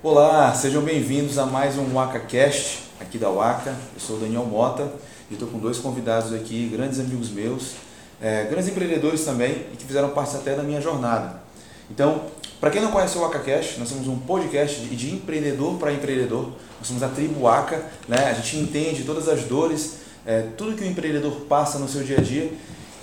Olá, sejam bem-vindos a mais um WakaCast aqui da Waka. Eu sou o Daniel Mota e estou com dois convidados aqui, grandes amigos meus, é, grandes empreendedores também e que fizeram parte até da minha jornada. Então, para quem não conhece o WakaCast, nós somos um podcast de, de empreendedor para empreendedor. Nós somos a tribo Waka, né? a gente entende todas as dores, é, tudo que o empreendedor passa no seu dia a dia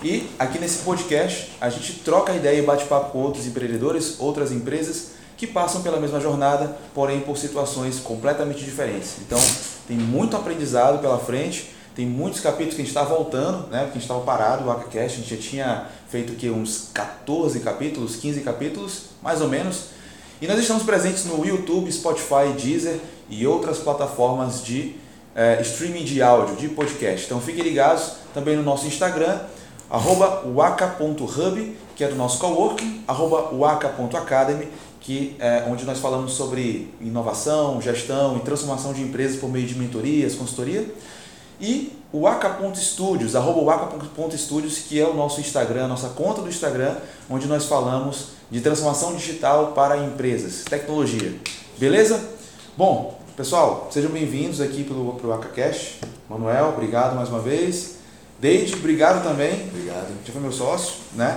e aqui nesse podcast a gente troca ideia e bate papo com outros empreendedores, outras empresas que passam pela mesma jornada, porém por situações completamente diferentes. Então tem muito aprendizado pela frente, tem muitos capítulos que a gente está voltando, né? Porque a gente estava parado, o AcaCast, a gente já tinha feito que uns 14 capítulos, 15 capítulos, mais ou menos. E nós estamos presentes no YouTube, Spotify, Deezer e outras plataformas de é, streaming de áudio, de podcast. Então fiquem ligados também no nosso Instagram, arroba waka.hub, que é do nosso coworking, arroba waka.academy, que é onde nós falamos sobre inovação, gestão e transformação de empresas por meio de mentorias, consultoria. E o waka.studios, arroba waka.studios, que é o nosso Instagram, nossa conta do Instagram, onde nós falamos de transformação digital para empresas, tecnologia. Beleza? Bom, pessoal, sejam bem-vindos aqui para o WakaCast. Manuel, obrigado mais uma vez. Deide, obrigado também. Obrigado. Já foi meu sócio, né?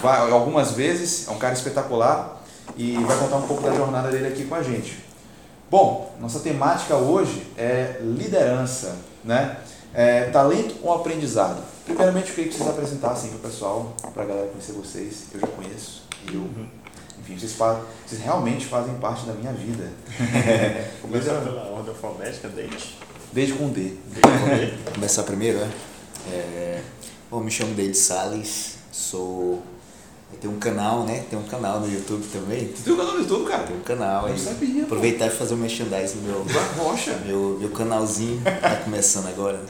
Vai, algumas vezes, é um cara espetacular e vai contar um pouco da jornada dele aqui com a gente. Bom, nossa temática hoje é liderança, né? É, talento ou aprendizado? Primeiramente, eu queria que vocês apresentassem para o pessoal, para a galera conhecer vocês. Eu já conheço. Eu, uhum. enfim, vocês, fazem, vocês realmente fazem parte da minha vida. Começar pela ordem alfabética, desde? Desde com D. Desde com D. Começar primeiro, né? É, bom, me chamo Deide Salles, sou tem um canal, né? Tem um canal no YouTube também. Você tem um canal no YouTube, cara? Tem um canal aí. Sabia, Aproveitar e fazer um merchandising no meu. Rocha. Meu, meu canalzinho tá começando agora.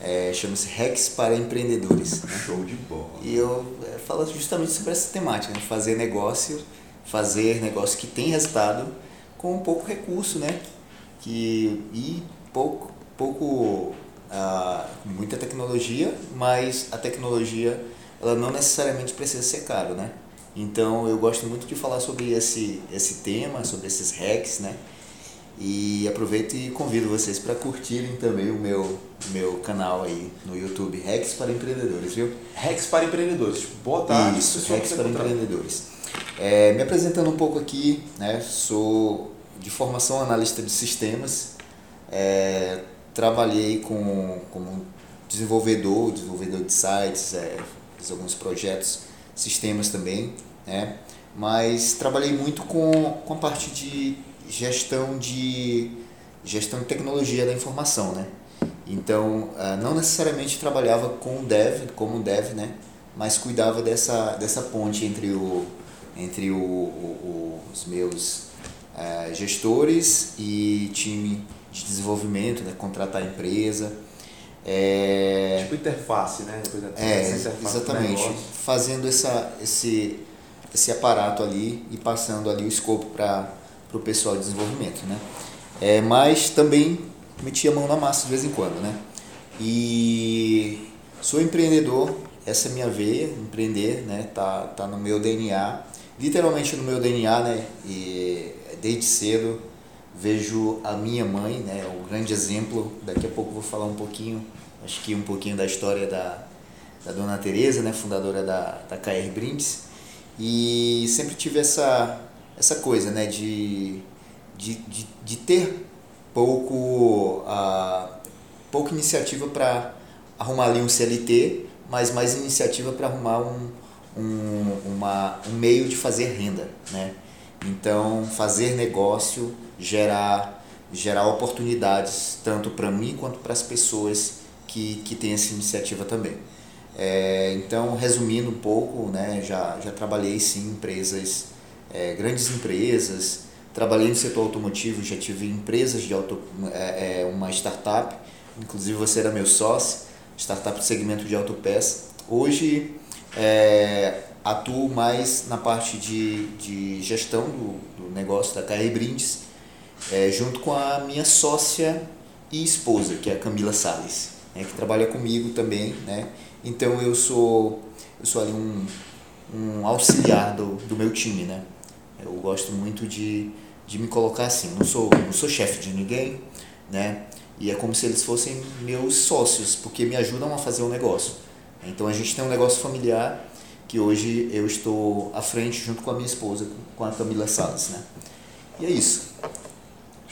É, Chama-se Rex para Empreendedores. Né? Show de bola. E eu é, falo justamente sobre essa temática, né? fazer negócio, fazer negócio que tem resultado com pouco recurso, né? Que, e pouco, pouco ah, muita tecnologia, mas a tecnologia ela não necessariamente precisa ser caro, né? Então eu gosto muito de falar sobre esse, esse tema, sobre esses hacks, né? E aproveito e convido vocês para curtirem também o meu, meu canal aí no YouTube, Hacks para Empreendedores, viu? Hacks para Empreendedores, tipo, boa tarde. Isso, Hacks para Empreendedores. É, me apresentando um pouco aqui, né? Sou de formação analista de sistemas, é, trabalhei com, como desenvolvedor, desenvolvedor de sites, é, fiz alguns projetos, sistemas também, né? Mas trabalhei muito com, com a parte de gestão de gestão de tecnologia da informação, né? Então, ah, não necessariamente trabalhava com dev, como dev, né? Mas cuidava dessa, dessa ponte entre, o, entre o, o os meus uh, gestores e time de desenvolvimento, né? contratar a empresa, é... Tipo interface, né? é, exatamente. Fazendo essa, esse, esse aparato ali e passando ali o escopo para o pessoal de desenvolvimento, né? É, mas também meti a mão na massa de vez em quando, né? E sou empreendedor, essa é minha veia, empreender, né? Tá, tá no meu DNA, literalmente no meu DNA, né? E desde cedo vejo a minha mãe, né, o grande exemplo. Daqui a pouco vou falar um pouquinho, acho que um pouquinho da história da, da Dona Teresa, né, fundadora da, da KR Brindes. E sempre tive essa, essa coisa, né, de, de, de, de ter pouco, uh, pouca iniciativa para arrumar ali um CLT, mas mais iniciativa para arrumar um, um, uma, um meio de fazer renda, né? Então, fazer negócio, gerar, gerar oportunidades tanto para mim quanto para as pessoas que, que têm essa iniciativa também. É, então, resumindo um pouco, né, já, já trabalhei sim em empresas, é, grandes empresas, trabalhei no setor automotivo, já tive empresas de auto, é, é uma startup, inclusive você era meu sócio, startup de segmento de autopeça. Hoje, é, atuo mais na parte de, de gestão do, do negócio da KR Brindes, é, junto com a minha sócia e esposa, que é a Camila Sales, né, que trabalha comigo também. Né? Então eu sou, eu sou ali um, um auxiliar do, do meu time. Né? Eu gosto muito de, de me colocar assim, não sou, não sou chefe de ninguém, né? E é como se eles fossem meus sócios, porque me ajudam a fazer o negócio. Então a gente tem um negócio familiar que hoje eu estou à frente junto com a minha esposa, com a Camila Salles, né? E é isso.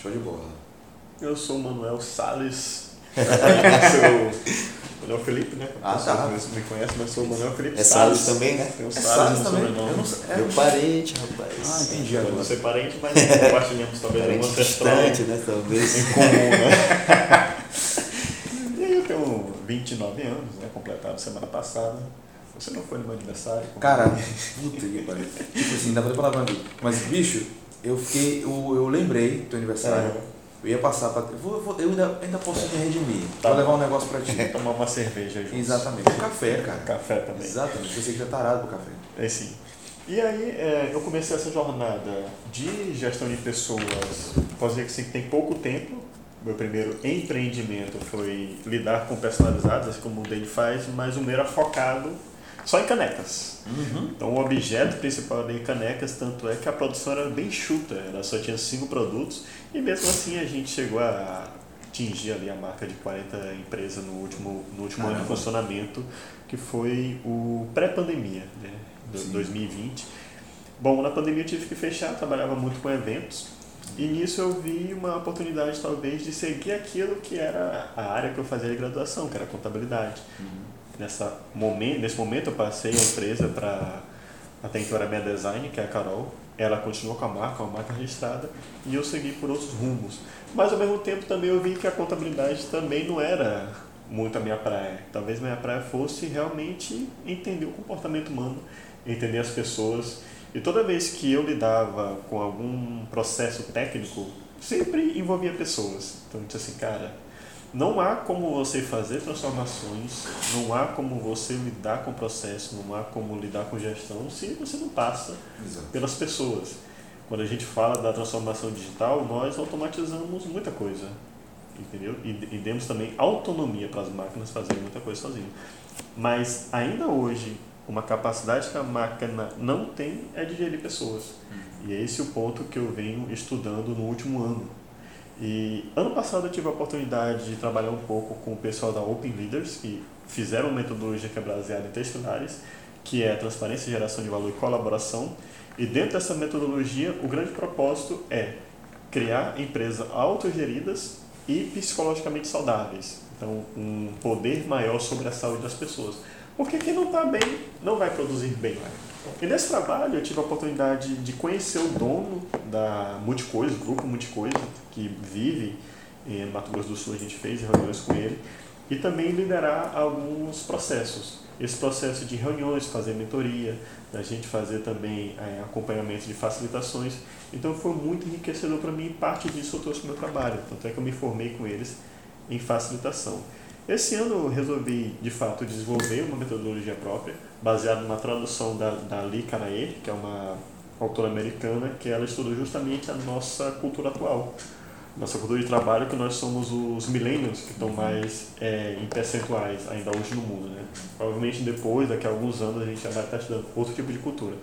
Show de bola. Eu sou o Manuel Salles. Manuel Felipe, né? Ah, tá. Você me conhece, mas sou o Manuel Felipe É Salles também, né? Tem o É Salles Salles no também? sobrenome. Eu não sei. É, Meu parente, rapaz. Ah, entendi Eu agora. não sei parente, mas compartilhamos talvez algum ancestral distante, né? Talvez. em comum, né? e aí eu tenho 29 anos, né? Completado semana passada. Você não foi no meu aniversário? Cara, puta que pariu. Tipo assim, dá pra falar pra mim. Mas, bicho, eu fiquei. Eu, eu lembrei do teu aniversário. É. Eu ia passar pra. Eu, vou, eu vou- eu ainda, ainda posso me redimir. Tá Vou bom. levar um negócio pra ti. Tomar uma cerveja juntos. Exatamente. Um café, cara. Café também. Exatamente. Você que já tarado pro café. É sim. E aí é, eu comecei essa jornada de gestão de pessoas, posso dizer que assim, tem pouco tempo. Meu primeiro empreendimento foi lidar com personalizados, assim como o Dave faz, mas o meu era focado só em canecas. Então o objeto principal era em canecas, tanto é que a produção era bem chuta, ela só tinha cinco produtos e mesmo assim a gente chegou a atingir ali a marca de 40 empresas no último, no último ano de funcionamento, que foi o pré-pandemia, né, do- Sim. 2020. Bom, na pandemia eu tive que fechar, trabalhava muito com eventos, e nisso eu vi uma oportunidade talvez de seguir aquilo que era a área que eu fazia de graduação, que era contabilidade. Nessa momen- nesse momento eu passei a empresa para até então era minha design, que é a Carol. Ela continuou com a marca, uma marca registrada, e eu segui por outros rumos. Mas ao mesmo tempo também eu vi que a contabilidade também não era muito a minha praia. Talvez minha praia fosse realmente entender o comportamento humano, entender as pessoas. E toda vez que eu lidava com algum processo técnico, sempre envolvia pessoas. Então eu disse assim, cara, não há como você fazer transformações, não há como você lidar com o processo, não há como lidar com gestão se você não passa Exato. pelas pessoas. Quando a gente fala da transformação digital, nós automatizamos muita coisa, entendeu? E, e demos também autonomia para as máquinas fazerem muita coisa sozinhas. Mas ainda hoje, uma capacidade que a máquina não tem é de gerir pessoas. E é esse o ponto que eu venho estudando no último ano. E ano passado eu tive a oportunidade de trabalhar um pouco com o pessoal da Open Leaders, que fizeram uma metodologia que é baseada em três pilares, que é transparência, geração de valor e colaboração. E dentro dessa metodologia, o grande propósito é criar empresas autogeridas e psicologicamente saudáveis. Então, um poder maior sobre a saúde das pessoas. Porque quem não está bem não vai produzir bem. E nesse trabalho eu tive a oportunidade de conhecer o dono da Multicoisa, grupo Multicoisa, que vive em Mato Grosso do Sul, a gente fez reuniões com ele, e também liderar alguns processos. Esse processo de reuniões, fazer mentoria, da gente fazer também é, acompanhamento de facilitações. Então foi muito enriquecedor para mim e parte disso eu trouxe para o meu trabalho. Tanto é que eu me formei com eles em facilitação. Esse ano eu resolvi, de fato, desenvolver uma metodologia própria, baseada numa tradução da, da Lee Canaer, que é uma autora americana, que ela estudou justamente a nossa cultura atual. Nossa cultura de trabalho, que nós somos os millennials, que estão mais é, em percentuais ainda hoje no mundo. Né? Provavelmente depois, daqui a alguns anos, a gente já vai estar estudando outro tipo de cultura.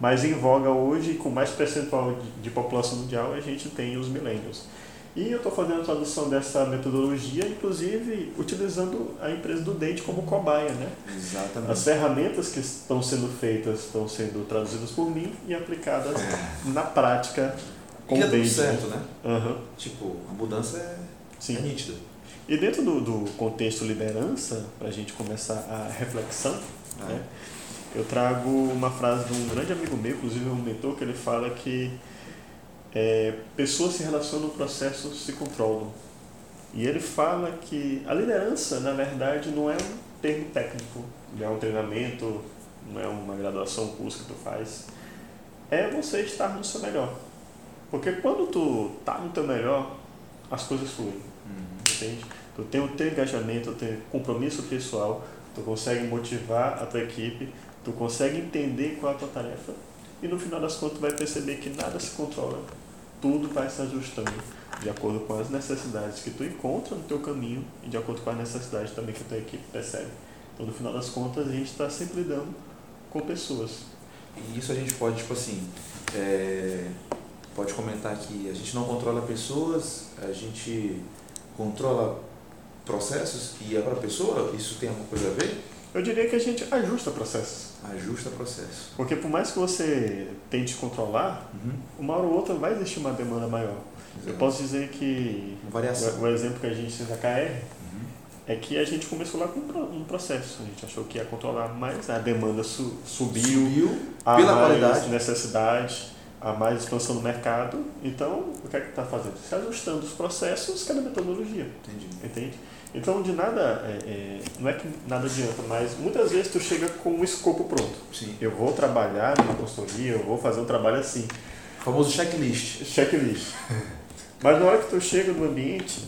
Mas em voga hoje, com mais percentual de, de população mundial, a gente tem os millennials. E eu estou fazendo a tradução dessa metodologia, inclusive utilizando a empresa do Date como cobaia, né? Exatamente. As ferramentas que estão sendo feitas estão sendo traduzidas por mim e aplicadas na prática com E o é tudo Date. certo, né? Aham, Tipo, a mudança é, sim. é nítida. E dentro do, do contexto liderança, para a gente começar a reflexão, Ah. né, eu trago uma frase de um grande amigo meu, inclusive um mentor, que ele fala que é, pessoas se relacionam, processos se controlam. E ele fala que a liderança, na verdade, não é um termo técnico, não é um treinamento, não é uma graduação, um curso que tu faz. É você estar no seu melhor. Porque quando tu tá no teu melhor, as coisas fluem entende? Tu tem o teu engajamento, tu tem compromisso pessoal, tu consegue motivar a tua equipe, tu consegue entender qual é a tua tarefa e no final das contas tu vai perceber que nada se controla, tudo vai se ajustando de acordo com as necessidades que tu encontra no teu caminho e de acordo com as necessidades também que a tua equipe percebe. Então no final das contas a gente está sempre lidando com pessoas. E isso a gente pode, tipo assim, é, pode comentar que a gente não controla pessoas, a gente controla processos e agora a pessoa, isso tem alguma coisa a ver? Eu diria que a gente ajusta processos. Ajusta processo. Porque por mais que você tente controlar, uhum. uma hora ou outra vai existir uma demanda maior. Exato. Eu posso dizer que Variação. O, exemplo que a gente fez da KR uhum. é que a gente começou lá com um processo. A gente achou que ia controlar mais, a demanda su, subiu, subiu pela mais qualidade. necessidade, a mais expansão no mercado. Então, o que é que está fazendo? Se ajustando os processos, cada metodologia. Entendi. Entende? Então, de nada, é, é, não é que nada adianta, mas muitas vezes tu chega com um escopo pronto. Sim. Eu vou trabalhar na consultoria, eu vou fazer um trabalho assim. O famoso checklist. Checklist. mas na hora que tu chega no ambiente,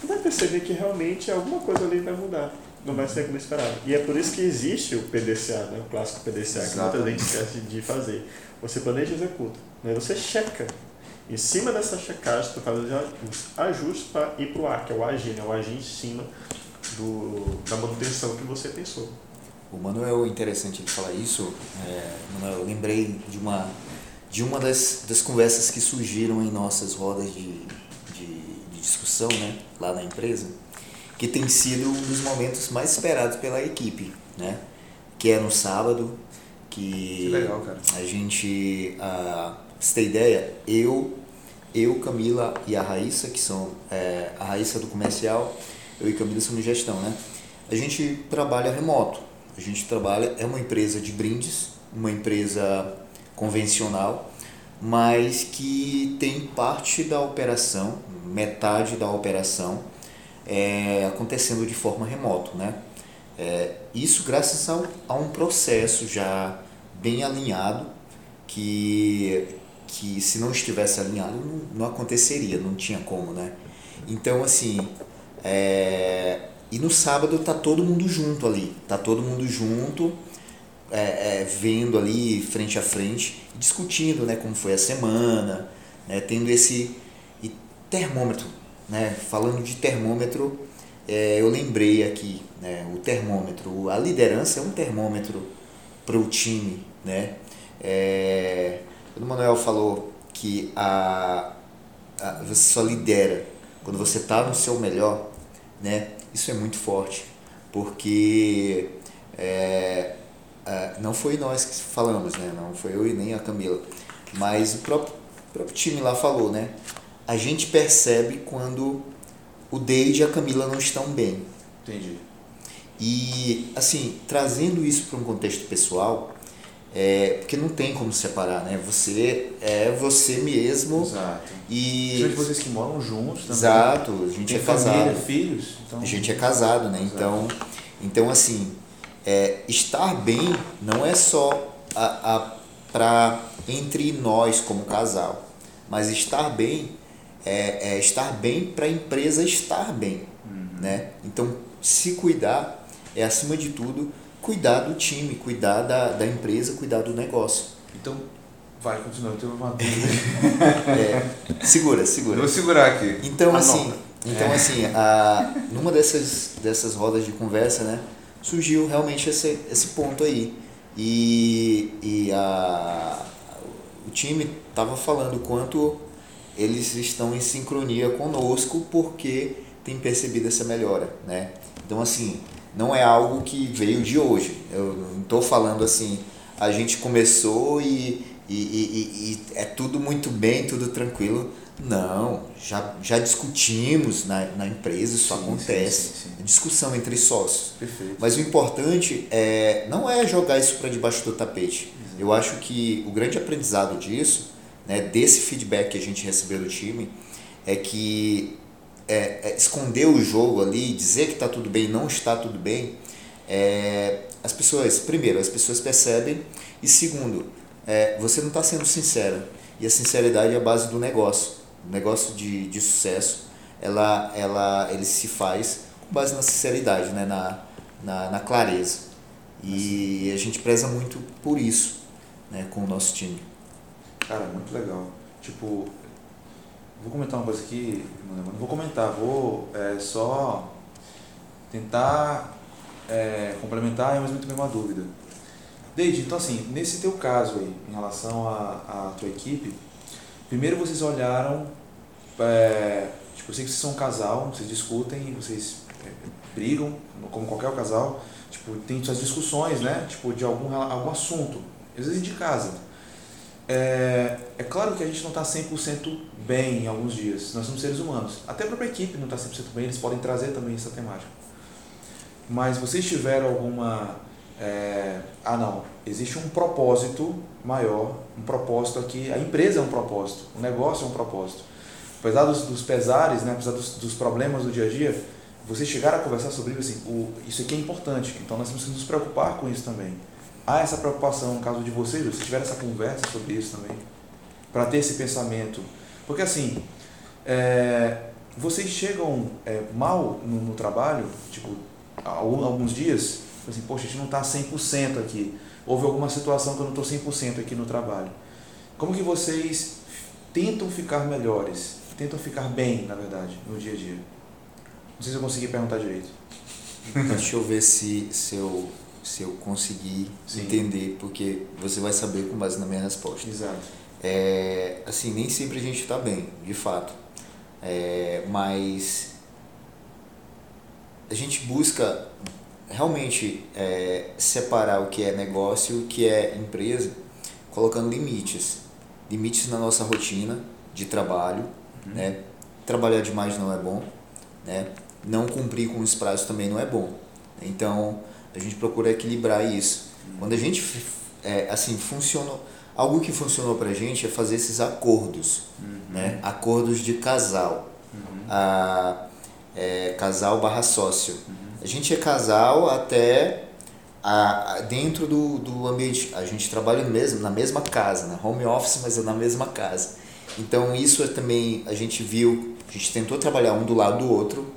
tu vai perceber que realmente alguma coisa ali vai mudar. Não vai ser como esperado. E é por isso que existe o PDCA, né? o clássico PDCA, Exatamente. que muita gente esquece de fazer. Você planeja e executa. Né? Você checa em cima dessa checagem, tu faz os ajustes para ir para o A, que é o agir, né? o agir em cima do, da manutenção que você pensou. O Manuel, interessante ele falar isso, é, Manuel, eu lembrei de uma, de uma das, das conversas que surgiram em nossas rodas de, de, de discussão né, lá na empresa, que tem sido um dos momentos mais esperados pela equipe, né? que é no sábado, que, que legal, cara. a gente... A, você ter ideia, eu, eu, Camila e a Raíssa, que são é, a Raíssa do comercial, eu e Camila somos gestão, né? A gente trabalha remoto. A gente trabalha, é uma empresa de brindes, uma empresa convencional, mas que tem parte da operação, metade da operação, é, acontecendo de forma remoto, né? É, isso graças a, a um processo já bem alinhado que que se não estivesse alinhado não, não aconteceria, não tinha como, né? Então, assim, é... e no sábado tá todo mundo junto ali, tá todo mundo junto, é, é, vendo ali frente a frente, discutindo, né, como foi a semana, né, tendo esse e termômetro, né, falando de termômetro, é, eu lembrei aqui, né, o termômetro, a liderança é um termômetro para o time, né, é, quando o Manuel falou que a, a você só lidera quando você está no seu melhor, né? Isso é muito forte, porque é, é, não foi nós que falamos, né? Não foi eu e nem a Camila, mas o próprio, o próprio time lá falou, né? A gente percebe quando o Deide e a Camila não estão bem. Entendi. E, assim, trazendo isso para um contexto pessoal, é, porque não tem como separar, né? Você é você mesmo. Exato. E Principalmente vocês que moram juntos também. Exato, a gente tem é casado. Família, filhos. Então... A gente é casado, né? Então, então assim, é, estar bem não é só a, a, para entre nós como casal, mas estar bem é, é estar bem para a empresa estar bem, uhum. né? Então, se cuidar é acima de tudo cuidar do time, cuidar da, da empresa, cuidar do negócio. Então, vai, continua, eu tenho uma dúvida. é, segura, segura. Eu vou segurar aqui. Então, assim, então, é. assim a, numa dessas, dessas rodas de conversa, né, surgiu realmente esse, esse ponto aí. E, e a, o time estava falando quanto eles estão em sincronia conosco porque tem percebido essa melhora, né? Então, assim, não é algo que veio de hoje. Eu não estou falando assim, a gente começou e, e, e, e, é tudo muito bem, tudo tranquilo. Não, já, já discutimos na, na empresa, isso sim, acontece. Sim, sim, discussão entre sócios. Perfeito. Mas o importante é, não é jogar isso para debaixo do tapete. Exato. Eu acho que o grande aprendizado disso, né, desse feedback que a gente recebeu do time, é que é, é, esconder o jogo ali, dizer que está tudo bem, não está tudo bem, é, as pessoas, primeiro, as pessoas percebem e segundo, é, você não está sendo sincera e a sinceridade é a base do negócio. O negócio de, de sucesso, ela, ela, ele se faz com base na sinceridade, né? na, na, na clareza. E a gente preza muito por isso né? com o nosso time. Cara, muito legal. Tipo, Vou comentar uma coisa aqui, não vou comentar, vou é, só tentar é, complementar e ao mesmo tempo uma dúvida. Deide, então assim, nesse teu caso aí, em relação à tua equipe, primeiro vocês olharam, é, tipo, eu sei que vocês são um casal, vocês discutem, vocês é, brigam, como qualquer casal, tipo, tem suas discussões, né? Tipo, de algum, algum assunto, às vezes de casa. É, é claro que a gente não está 100% bem em alguns dias, nós somos seres humanos. Até a própria equipe não está 100% bem, eles podem trazer também essa temática. Mas vocês tiveram alguma. É, ah, não, existe um propósito maior, um propósito aqui. A empresa é um propósito, o negócio é um propósito. Apesar dos, dos pesares, né, apesar dos, dos problemas do dia a dia, vocês chegaram a conversar sobre isso, assim, o, isso aqui é importante, então nós temos que nos preocupar com isso também. Há essa preocupação no caso de vocês, vocês tiveram essa conversa sobre isso também, para ter esse pensamento. Porque assim, é, vocês chegam é, mal no, no, trabalho, tipo, alguns dias, assim, poxa, a gente não está 100% aqui, houve alguma situação que eu não estou 100% aqui no trabalho. Como que vocês tentam ficar melhores, tentam ficar bem, na verdade, no dia a dia? Não sei se eu consegui perguntar direito. Deixa eu ver se, se, eu, se eu conseguir Sim. entender, porque você vai saber com base na minha resposta. Exato. É, assim, nem sempre a gente está bem, de fato. É, mas a gente busca realmente é, separar o que é negócio e o que é empresa, colocando limites. Limites na nossa rotina de trabalho. Uhum. Né? Trabalhar demais não é bom. Né? não cumprir com os prazos também não é bom. Então, a gente procura equilibrar isso. Quando a gente, é, assim, funcionou, algo que funcionou pra gente é fazer esses acordos, uhum. né? Acordos de casal. Uhum. A, é, casal barra sócio. Uhum. A gente é casal até a, a, dentro do, do ambiente. A gente trabalha mesmo na mesma casa, né? home office, mas é na mesma casa. Então isso é também a gente viu, a gente tentou trabalhar um do lado do outro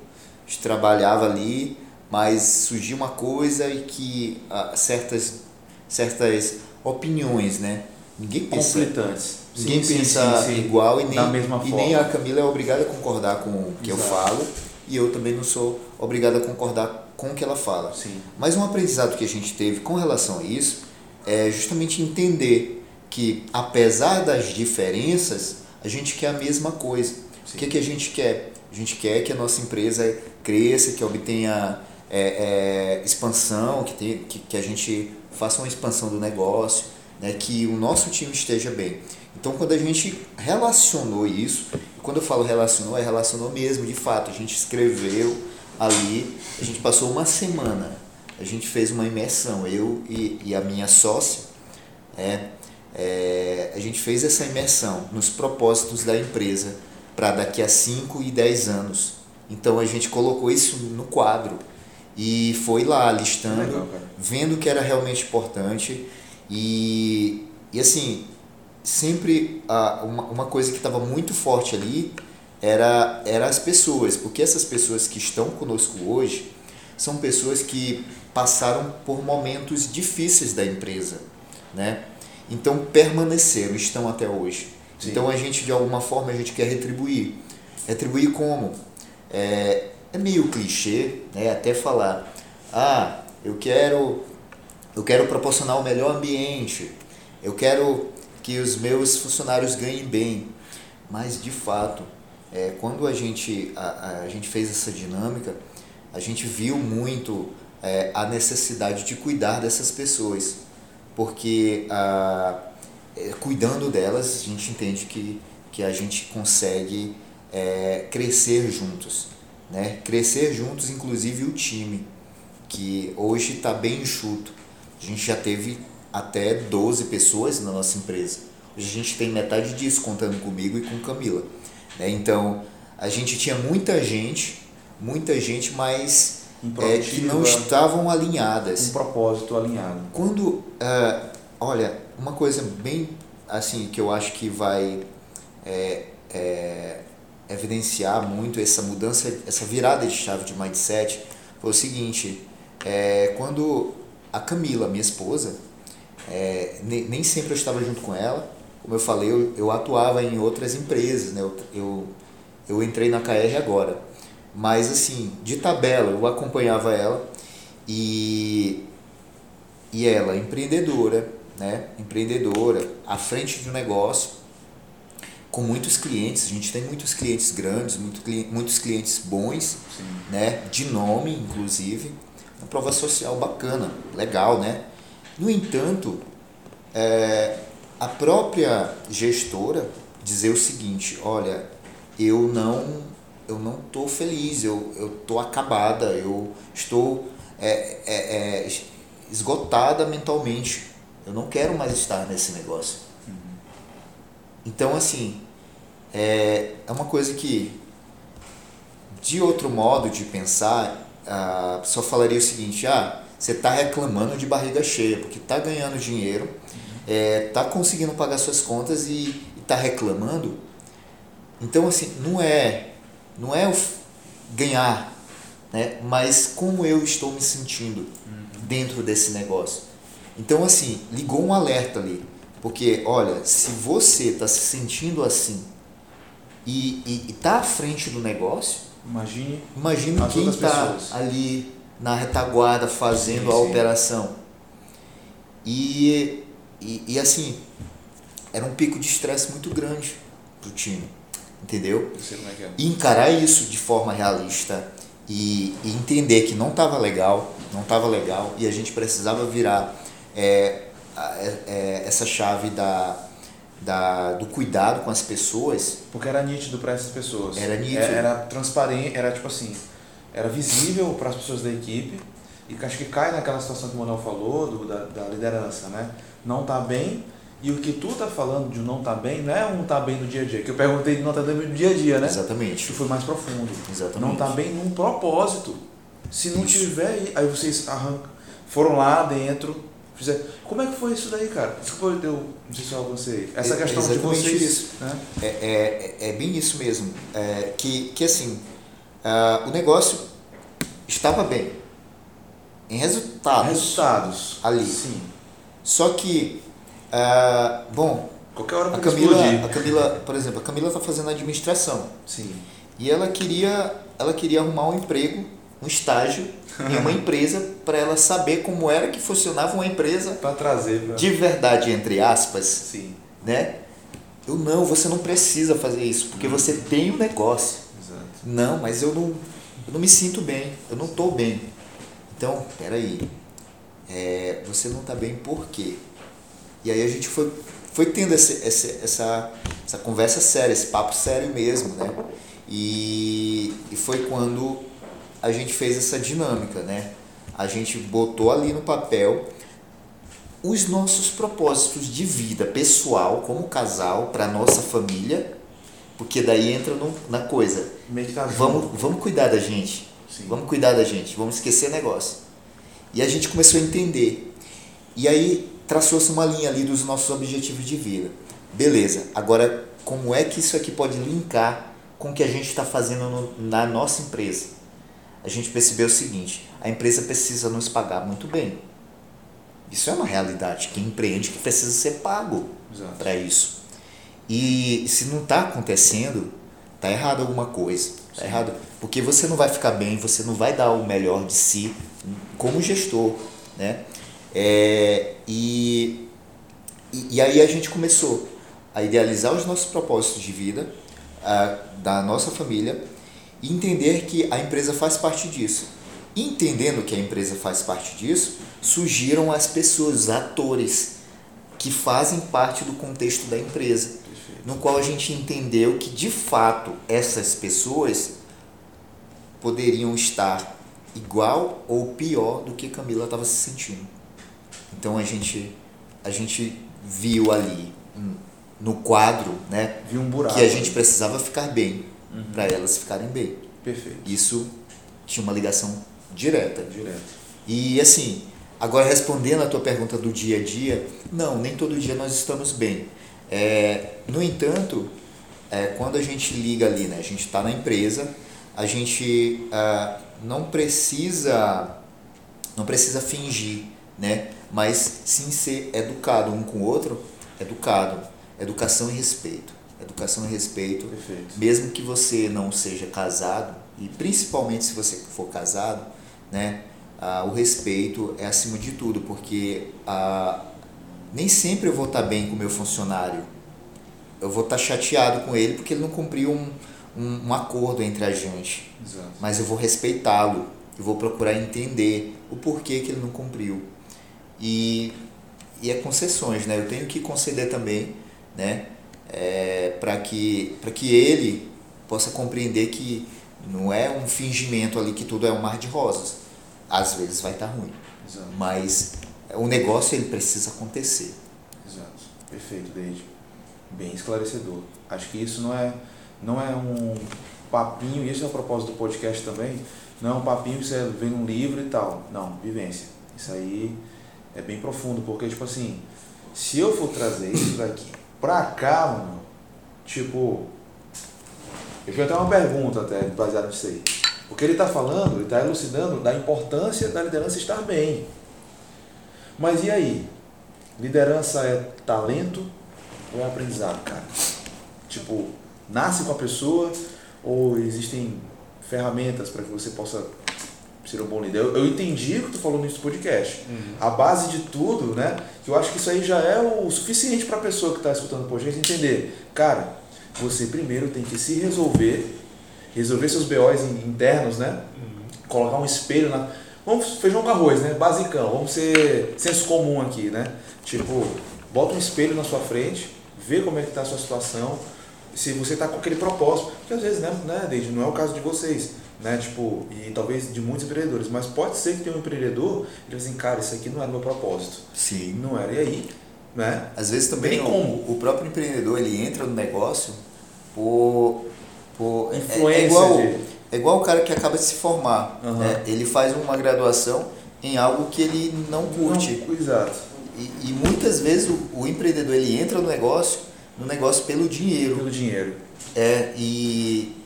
gente trabalhava ali, mas surgiu uma coisa e que ah, certas, certas opiniões, né? Ninguém pensa. Conflitantes. Ninguém sim, pensa sim, sim, igual e nem, e nem a Camila é obrigada a concordar com o que Exato. eu falo e eu também não sou obrigado a concordar com o que ela fala. Sim. Mas um aprendizado que a gente teve com relação a isso é justamente entender que, apesar das diferenças, a gente quer a mesma coisa. O que, que a gente quer? A gente quer que a nossa empresa cresça, que obtenha é, é, expansão, que, tenha, que, que a gente faça uma expansão do negócio, né, que o nosso time esteja bem. Então, quando a gente relacionou isso, quando eu falo relacionou, é relacionou mesmo, de fato. A gente escreveu ali, a gente passou uma semana, a gente fez uma imersão, eu e, e a minha sócia, é, é, a gente fez essa imersão nos propósitos da empresa para daqui a 5 e 10 anos. Então a gente colocou isso no quadro e foi lá listando, Legal, vendo que era realmente importante e, e assim, sempre a, uma, uma coisa que estava muito forte ali era, era as pessoas, porque essas pessoas que estão conosco hoje são pessoas que passaram por momentos difíceis da empresa, né? Então permaneceram, estão até hoje. Sim. Então a gente de alguma forma a gente quer retribuir. Retribuir como? É, é meio clichê, né? Até falar, ah, eu quero, eu quero proporcionar o melhor ambiente, eu quero que os meus funcionários ganhem bem, mas de fato, é, quando a gente, a, a gente fez essa dinâmica, a gente viu muito é, a necessidade de cuidar dessas pessoas, porque a, é, cuidando delas, a gente entende que, que a gente consegue é, crescer juntos. Né? Crescer juntos, inclusive o time, que hoje está bem enxuto. A gente já teve até 12 pessoas na nossa empresa. Hoje a gente tem metade disso contando comigo e com Camila. Né? Então, a gente tinha muita gente, muita gente, mas é, que não estavam alinhadas. Um propósito alinhado. Quando, uh, olha, uma coisa bem assim que eu acho que vai é, é, evidenciar muito essa mudança, essa virada de chave de mindset foi o seguinte: é, quando a Camila, minha esposa, é, nem, nem sempre eu estava junto com ela, como eu falei, eu, eu atuava em outras empresas, né? eu, eu, eu entrei na KR agora, mas assim, de tabela, eu acompanhava ela e, e ela, empreendedora, né? empreendedora, à frente de um negócio, com muitos clientes. A gente tem muitos clientes grandes, muito, muitos clientes bons, Sim. né? De nome, inclusive. Uma prova social bacana, legal, né? No entanto, é, a própria gestora dizer o seguinte, olha, eu não eu não estou feliz, eu estou acabada, eu estou é, é, é, esgotada mentalmente. Eu não quero mais estar nesse negócio. Então, assim, é, é uma coisa que, de outro modo de pensar, a pessoa falaria o seguinte: ah, você está reclamando de barriga cheia, porque está ganhando dinheiro, está é, conseguindo pagar suas contas e está reclamando. Então, assim, não é, não é o ganhar, né? mas como eu estou me sentindo uhum. dentro desse negócio. Então, assim, ligou um alerta ali. Porque, olha, se você está se sentindo assim e está à frente do negócio, imagine, imagine quem está ali na retaguarda fazendo sim, a sim. operação. E, e, e, assim, era um pico de estresse muito grande para o time, entendeu? É é. E encarar isso de forma realista e, e entender que não estava legal, não estava legal e a gente precisava virar é, essa chave da, da, do cuidado com as pessoas. Porque era nítido para essas pessoas. Era nítido. Era, era transparente, era tipo assim, era visível para as pessoas da equipe e acho que cai naquela situação que o Manuel falou, do, da, da liderança, né? Não tá bem e o que tu tá falando de não tá bem não é um tá bem no dia a dia, que eu perguntei de não tá bem no dia a dia, né? Exatamente. Que foi mais profundo. Exatamente. Não tá bem num propósito. Se não Isso. tiver, aí vocês arrancam, foram lá dentro, fizeram. Como é que foi isso daí, cara? Desculpa eu se eu avancei. Essa é, questão de vocês. Isso. Né? É, é, é bem isso mesmo. É, que, que assim, uh, o negócio estava bem. Em resultados. Resultados. Ali. Sim. Só que ah, bom, qualquer hora a Camila, a Camila, por exemplo, a Camila está fazendo administração. Sim. E ela queria, ela queria arrumar um emprego, um estágio em uma empresa para ela saber como era que funcionava uma empresa para trazer pra... de verdade entre aspas. Sim. Né? Eu não, você não precisa fazer isso porque hum. você tem um negócio. Exato. Não, mas eu não, eu não me sinto bem, eu não estou bem. Então, peraí, é, você não está bem por quê? E aí a gente foi, foi tendo esse, esse, essa, essa conversa séria, esse papo sério mesmo, né? E, e foi quando a gente fez essa dinâmica, né? A gente botou ali no papel os nossos propósitos de vida pessoal, como casal, para nossa família, porque daí entra no, na coisa. Vamos, vamos cuidar da gente. Sim. Vamos cuidar da gente, vamos esquecer negócio. E a gente começou a entender. E aí traçou-se uma linha ali dos nossos objetivos de vida. Beleza, agora como é que isso aqui pode linkar com o que a gente está fazendo no, na nossa empresa? A gente percebeu o seguinte: a empresa precisa nos pagar muito bem. Isso é uma realidade. Quem empreende que precisa ser pago para isso. E se não está acontecendo, está errado alguma coisa. Está errado. Porque você não vai ficar bem, você não vai dar o melhor de si como gestor. Né? É, e, e, aí a gente começou a idealizar os nossos propósitos de vida, a, da nossa família, e entender que a empresa faz parte disso. Entendendo que a empresa faz parte disso, surgiram as pessoas, os atores, que fazem parte do contexto da empresa, no qual a gente entendeu que de fato essas pessoas poderiam estar igual ou pior do que Camila estava se sentindo. Então a gente, a gente viu ali no quadro, né? Viu um buraco. Que a gente precisava ficar bem uhum. para elas ficarem bem. Perfeito. Isso tinha uma ligação direta. Direta. E assim, agora respondendo a tua pergunta do dia a dia, não, nem todo dia nós estamos bem. É, no entanto, é, quando a gente liga ali, né, a gente está na empresa, a gente ah, não precisa não precisa fingir, né? mas sim ser educado um com o outro, educado, educação e respeito. Educação e respeito, Perfeito. mesmo que você não seja casado, e principalmente se você for casado, né, ah, o respeito é acima de tudo, porque ah, nem sempre eu vou estar bem com o meu funcionário, eu vou estar tá chateado com ele porque ele não cumpriu um, um, um acordo entre a gente. Exato. Mas eu vou respeitá-lo, eu vou procurar entender o porquê que ele não cumpriu. E, e é concessões, né? Eu tenho que conceder também, né? É, para que, que ele possa compreender que não é um fingimento ali que tudo é um mar de rosas. Às vezes vai estar tá ruim. Exato. Mas o negócio ele precisa acontecer. Exato. Perfeito, Deide. Bem esclarecedor. Acho que isso não é, não é um papinho, e esse é o propósito do podcast também, não é um papinho que você vê num livro e tal. Não, vivência. Isso aí é bem profundo, porque, tipo assim, se eu for trazer isso daqui pra cá, mano, tipo, eu tenho até uma pergunta até baseada nisso aí. O que ele está falando, ele está elucidando da importância da liderança estar bem. Mas e aí? Liderança é talento ou é aprendizado, cara? Tipo, nasce com a pessoa ou existem ferramentas para que você possa ser um bom líder? Eu, eu entendi o que tu falou nesse podcast. Uhum. A base de tudo, né? Que eu acho que isso aí já é o suficiente para a pessoa que está escutando o podcast entender. Cara, você primeiro tem que se resolver, resolver seus BOs internos, né? Uhum. Colocar um espelho na. Vamos feijão com arroz, né? Basicão, vamos ser senso comum aqui, né? Tipo, bota um espelho na sua frente, vê como é que está a sua situação, se você está com aquele propósito. Porque às vezes, né, né, Deide, não é o caso de vocês, né? Tipo, e talvez de muitos empreendedores, mas pode ser que tenha um empreendedor e assim, cara, isso aqui não era o meu propósito. Sim. Não era. E aí, né? Às vezes também o, como. o próprio empreendedor ele entra no negócio por, por influência. É, é igual, de... é igual o cara que acaba de se formar. Uhum. Né? Ele faz uma graduação em algo que ele não curte. Não, exato. E, e muitas vezes o, o, empreendedor ele entra no negócio, no negócio pelo dinheiro. Pelo dinheiro. É, e,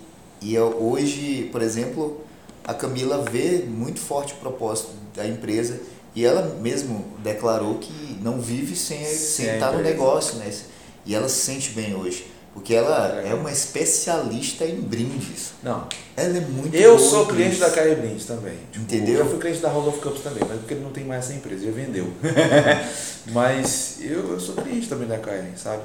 e hoje, por exemplo, a Camila vê muito forte o propósito da empresa e ela mesmo declarou que não vive sem, sem estar no negócio, né? E ela se sente bem hoje. Porque ela é uma especialista em brindes. Não. Ela é muito Eu sou cliente da Care Brindes também. Tipo, Entendeu? Eu fui cliente da of Cups também, mas porque ele não tem mais essa empresa, já vendeu. mas eu, eu sou cliente também da Care, sabe?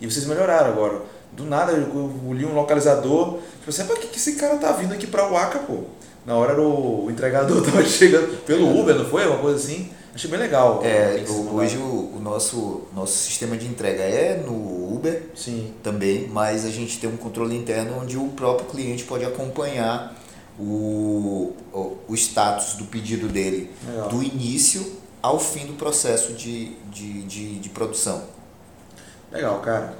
E vocês melhoraram agora. Do nada eu, li um localizador, tipo assim, pra que, que esse cara tá vindo aqui pra Waka, pô? Na hora era o, o entregador tava chegando pelo Uber, não foi? Uma coisa assim. Achei bem legal. É, hoje o, o, nosso, nosso sistema de entrega é no Uber Sim. também, mas a gente tem um controle interno onde o próprio cliente pode acompanhar o, o, o status do pedido dele legal. do início ao fim do processo de, de, de, de produção. Legal, cara.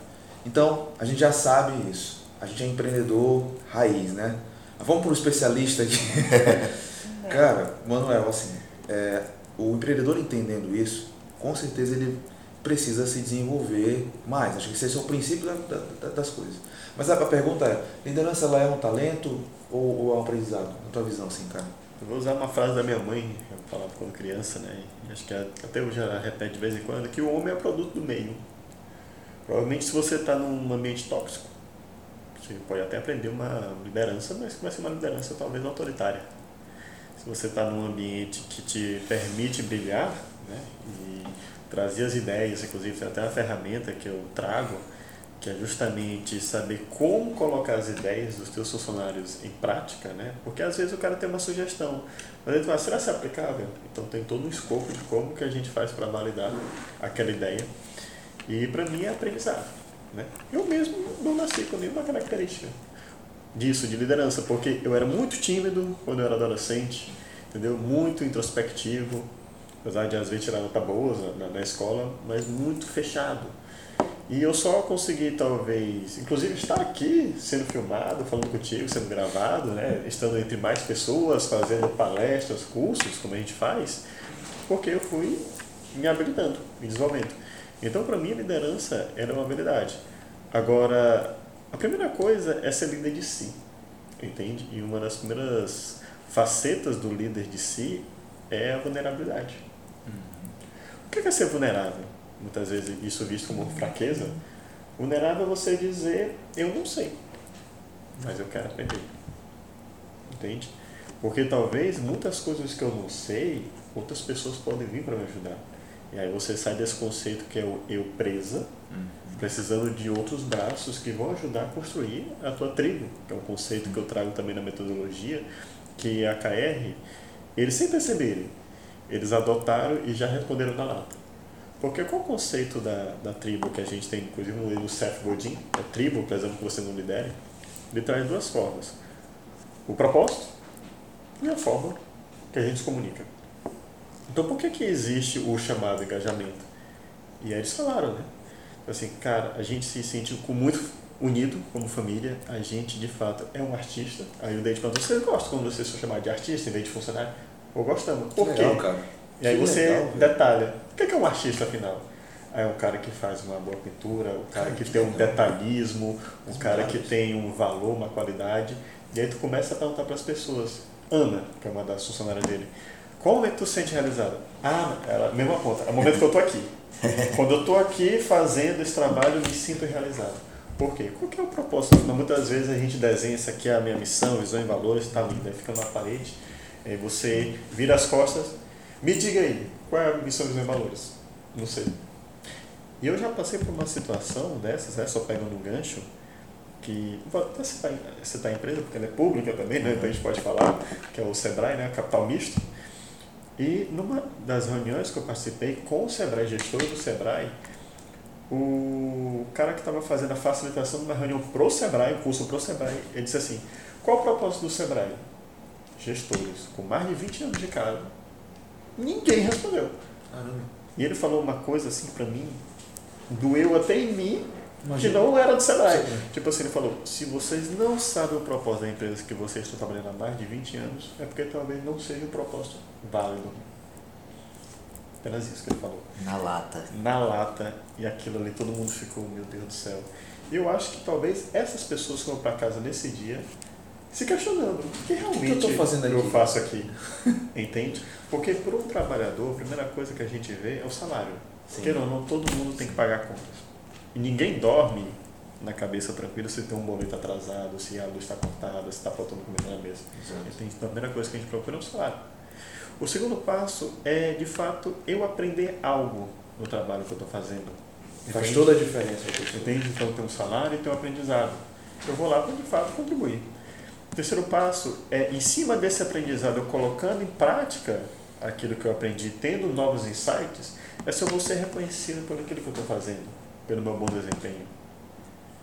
Então, a gente já sabe isso. A gente é empreendedor raiz, né? Vamos para o especialista aqui. cara, Manuel, assim, é, o empreendedor entendendo isso, com certeza ele precisa se desenvolver mais. Acho que esse é o princípio da, da, das coisas. Mas a, a, pergunta é, liderança ela é um talento ou, ou é um aprendizado? Na tua visão, assim, cara? Eu vou usar uma frase da minha mãe, eu falava quando criança, né? acho que até hoje ela repete de vez em quando, que o homem é produto do meio. Provavelmente se você está num ambiente tóxico, você pode até aprender uma liderança, mas vai ser uma liderança talvez autoritária se você está num ambiente que te permite brilhar né, e trazer as ideias, inclusive tem até uma ferramenta que eu trago, que é justamente saber como colocar as ideias dos teus funcionários em prática, né? Porque às vezes o cara tem uma sugestão, mas ele fala, será que é aplicável? Então tem todo um escopo de como que a gente faz para validar aquela ideia. E para mim é aprendizado, né? Eu mesmo não nasci com nenhuma característica disso, de liderança, porque eu era muito tímido quando eu era adolescente, entendeu? Muito introspectivo, apesar de às vezes tirar nota boa na, na escola, mas muito fechado. E eu só consegui, talvez, inclusive estar aqui sendo filmado, falando contigo, sendo gravado, né? estando entre mais pessoas, fazendo palestras, cursos, como a gente faz, porque eu fui me habilitando, me desenvolvendo. Então, para mim, a liderança era uma habilidade. Agora, a primeira coisa é ser líder de si, entende? E uma das primeiras facetas do líder de si é a vulnerabilidade. Uhum. O que é ser vulnerável? Muitas vezes isso é visto como fraqueza. Vulnerável é você dizer, eu não sei, mas eu quero aprender. Entende? Porque talvez muitas coisas que eu não sei, outras pessoas podem vir para me ajudar. E aí você sai desse conceito que é o eu presa, uhum. precisando de outros braços que vão ajudar a construir a tua tribo, que é um conceito que eu trago também na metodologia, que a KR, eles sem perceberem, eles adotaram e já responderam na lata. Porque qual o conceito da, da tribo que a gente tem, inclusive no livro Seth Godin, a tribo, por exemplo, que você não lidere, ele traz duas formas. O propósito e a forma que a gente se comunica. Então, por que, que existe o chamado engajamento? E aí eles falaram, né? Assim, cara, a gente se sente com muito unido como família, a gente de fato é um artista. Aí o Dente perguntou, você gosta quando você se chamar de artista em vez de funcionário? Ou gostamos. Por quê? Legal, e aí que você legal, detalha, o que é um artista afinal? é um cara que faz uma boa pintura, um cara que tem um detalhismo, um cara que tem um valor, uma qualidade. E aí tu começa a perguntar para as pessoas. Ana, que é uma das funcionárias dele, qual momento tu sente realizada? Ah, ela mesma ponta, é o momento que eu tô aqui. Quando eu tô aqui fazendo esse trabalho, eu me sinto realizado. Por quê? Qual que é o propósito? Muitas vezes a gente desenha isso aqui, é a minha missão, visão e valores, está linda, fica na parede. Aí você vira as costas, me diga aí, qual é a missão, visão e valores? Não sei. E eu já passei por uma situação dessas, né, só pegando um gancho, que vou até citar, citar a empresa, porque ela é pública também, né, então a gente pode falar, que é o Sebrae, né, Capital Misto. E numa das reuniões que eu participei com o Sebrae, gestor do Sebrae, o cara que estava fazendo a facilitação de uma reunião pro Sebrae, um curso pro Sebrae, ele disse assim, qual o propósito do Sebrae? Gestores, com mais de 20 anos de cara. Ninguém respondeu. Caramba. E ele falou uma coisa assim para mim, doeu até em mim, Imagina. que não era do Sebrae. Sim. Tipo assim, ele falou, se vocês não sabem o propósito da empresa que vocês estão trabalhando há mais de 20 anos, é porque talvez não seja um propósito válido. Apenas isso que ele falou. Na lata. Na lata. E aquilo ali, todo mundo ficou, meu Deus do céu. E eu acho que talvez essas pessoas foram para casa nesse dia se questionando o que realmente o que eu, eu faço aqui. Entende? Porque para um trabalhador, a primeira coisa que a gente vê é o salário. Sim. ou não, todo mundo tem que pagar contas. E ninguém dorme na cabeça tranquila se tem um boleto atrasado, se a luz está cortada, se está faltando comida na mesa. Então, a primeira coisa que a gente procura é o salário. O segundo passo é, de fato, eu aprender algo no trabalho que eu estou fazendo. Faz toda a diferença. Entende? Então, tem um salário e tem um aprendizado. Eu vou lá para, de fato, contribuir. O terceiro passo é, em cima desse aprendizado, eu colocando em prática aquilo que eu aprendi, tendo novos insights, é se eu vou ser reconhecido por aquilo que eu estou fazendo, pelo meu bom desempenho.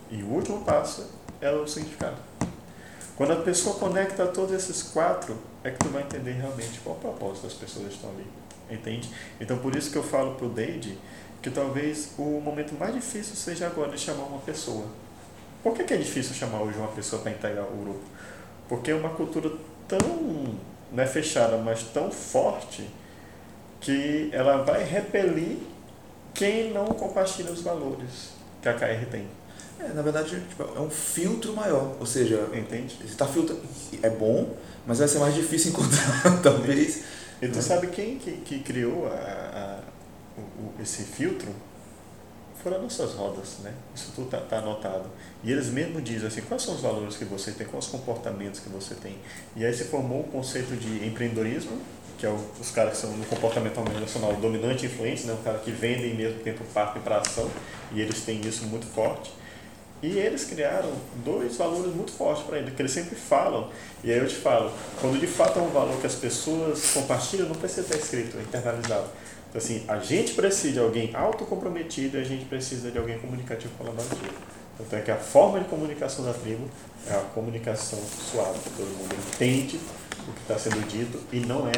E o último passo é o significado. Quando a pessoa conecta todos esses quatro, é que tu vai entender realmente qual o propósito das pessoas que estão ali. Entende? Então, por isso que eu falo para o Deide que talvez o momento mais difícil seja agora de chamar uma pessoa. Por que, que é difícil chamar hoje uma pessoa para integrar o grupo? Porque é uma cultura tão não é fechada, mas tão forte que ela vai repelir quem não compartilha os valores que a KR tem. É, na verdade, tipo, é um filtro maior, ou seja, entende? Está filtro é bom, mas vai ser mais difícil encontrar, talvez. E tu né? sabe quem que, que criou a, a, o, esse filtro? Foram as nossas rodas, né? Isso tudo está tá anotado. E eles mesmo dizem assim, quais são os valores que você tem, quais os comportamentos que você tem. E aí se formou o conceito de empreendedorismo, que é o, os caras que são no comportamento organizacional dominante e influente, né? o cara que vende e mesmo tempo parte para ação, e eles têm isso muito forte. E eles criaram dois valores muito fortes para eles, que eles sempre falam. E aí eu te falo, quando de fato é um valor que as pessoas compartilham, não precisa estar escrito, é internalizado. Então, assim, a gente precisa de alguém autocomprometido e a gente precisa de alguém comunicativo colaborativo. Então, é que a forma de comunicação da tribo é a comunicação suave, todo mundo entende o que está sendo dito e não é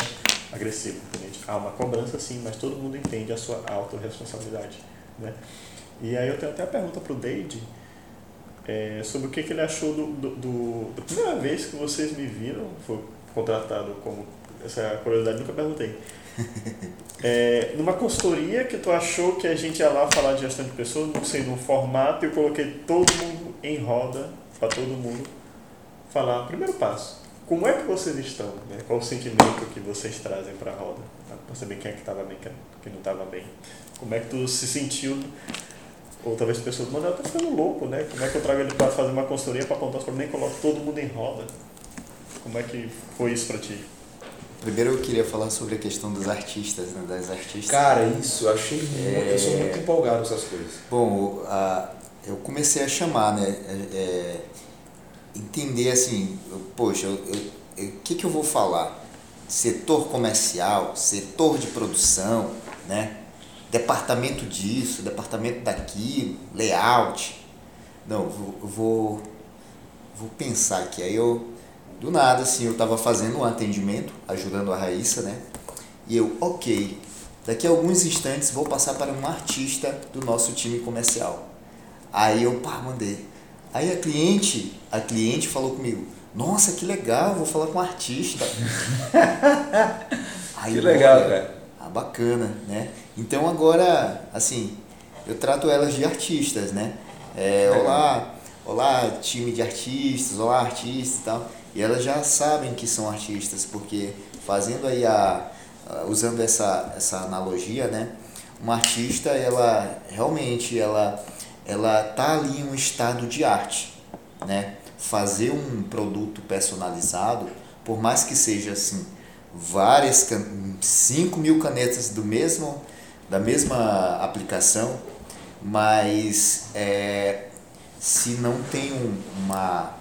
agressivo. Entende? Há uma cobrança sim, mas todo mundo entende a sua autorresponsabilidade. Né? E aí eu tenho até a pergunta para o Deide é, sobre o que, que ele achou do, do, do, da primeira vez que vocês me viram, foi contratado como. Essa curiosidade nunca perguntei. É, numa consultoria que tu achou que a gente ia lá falar de gestão de pessoas, não sei, num formato, eu coloquei todo mundo em roda, para todo mundo falar. Primeiro passo como é que vocês estão? Né? Qual o sentimento que vocês trazem para a roda? Para saber quem é que estava bem, quem não estava bem. Como é que tu se sentiu? Ou talvez as pessoas, mano, eu tô ficando louco, né? Como é que eu trago ele para fazer uma consultoria para apontar os problemas e coloco todo mundo em roda? Como é que foi isso para ti? Primeiro eu queria falar sobre a questão dos artistas, né, das artistas. Cara, isso, eu achei muito, eu sou muito empolgado com essas coisas. Bom, a, eu comecei a chamar, né? É, é entender assim, eu, poxa, o que, que eu vou falar? Setor comercial, setor de produção, né? Departamento disso, departamento daquilo, layout. Não, eu vou, eu vou, vou pensar aqui. Aí eu, do nada, assim, eu estava fazendo um atendimento, ajudando a Raíssa, né? E eu, ok, daqui a alguns instantes vou passar para um artista do nosso time comercial. Aí eu, pá, mandei. Aí a cliente, a cliente falou comigo, nossa, que legal, vou falar com um artista. Aí, que legal, cara. Ah, bacana, né? Então agora, assim, eu trato elas de artistas, né? É, olá, olá, time de artistas, olá, artistas e tal. E elas já sabem que são artistas, porque fazendo aí a, usando essa, essa analogia, né? Uma artista, ela realmente, ela ela tá ali em um estado de arte, né? Fazer um produto personalizado, por mais que seja assim, várias, 5 mil canetas do mesmo, da mesma aplicação, mas é, se não tem um, uma,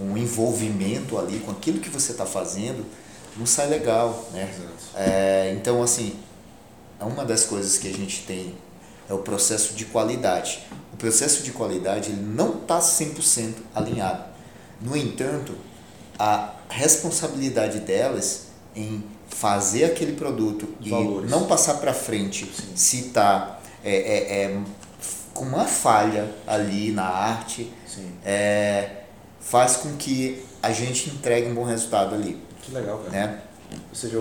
um envolvimento ali com aquilo que você está fazendo, não sai legal, né? É, então, assim, é uma das coisas que a gente tem é o processo de qualidade. O processo de qualidade ele não está 100% alinhado. No entanto, a responsabilidade delas em fazer aquele produto Valores. e não passar para frente Sim. se está é, é, é, com uma falha ali na arte, é, faz com que a gente entregue um bom resultado ali. Que legal, cara. Né? Ou seja,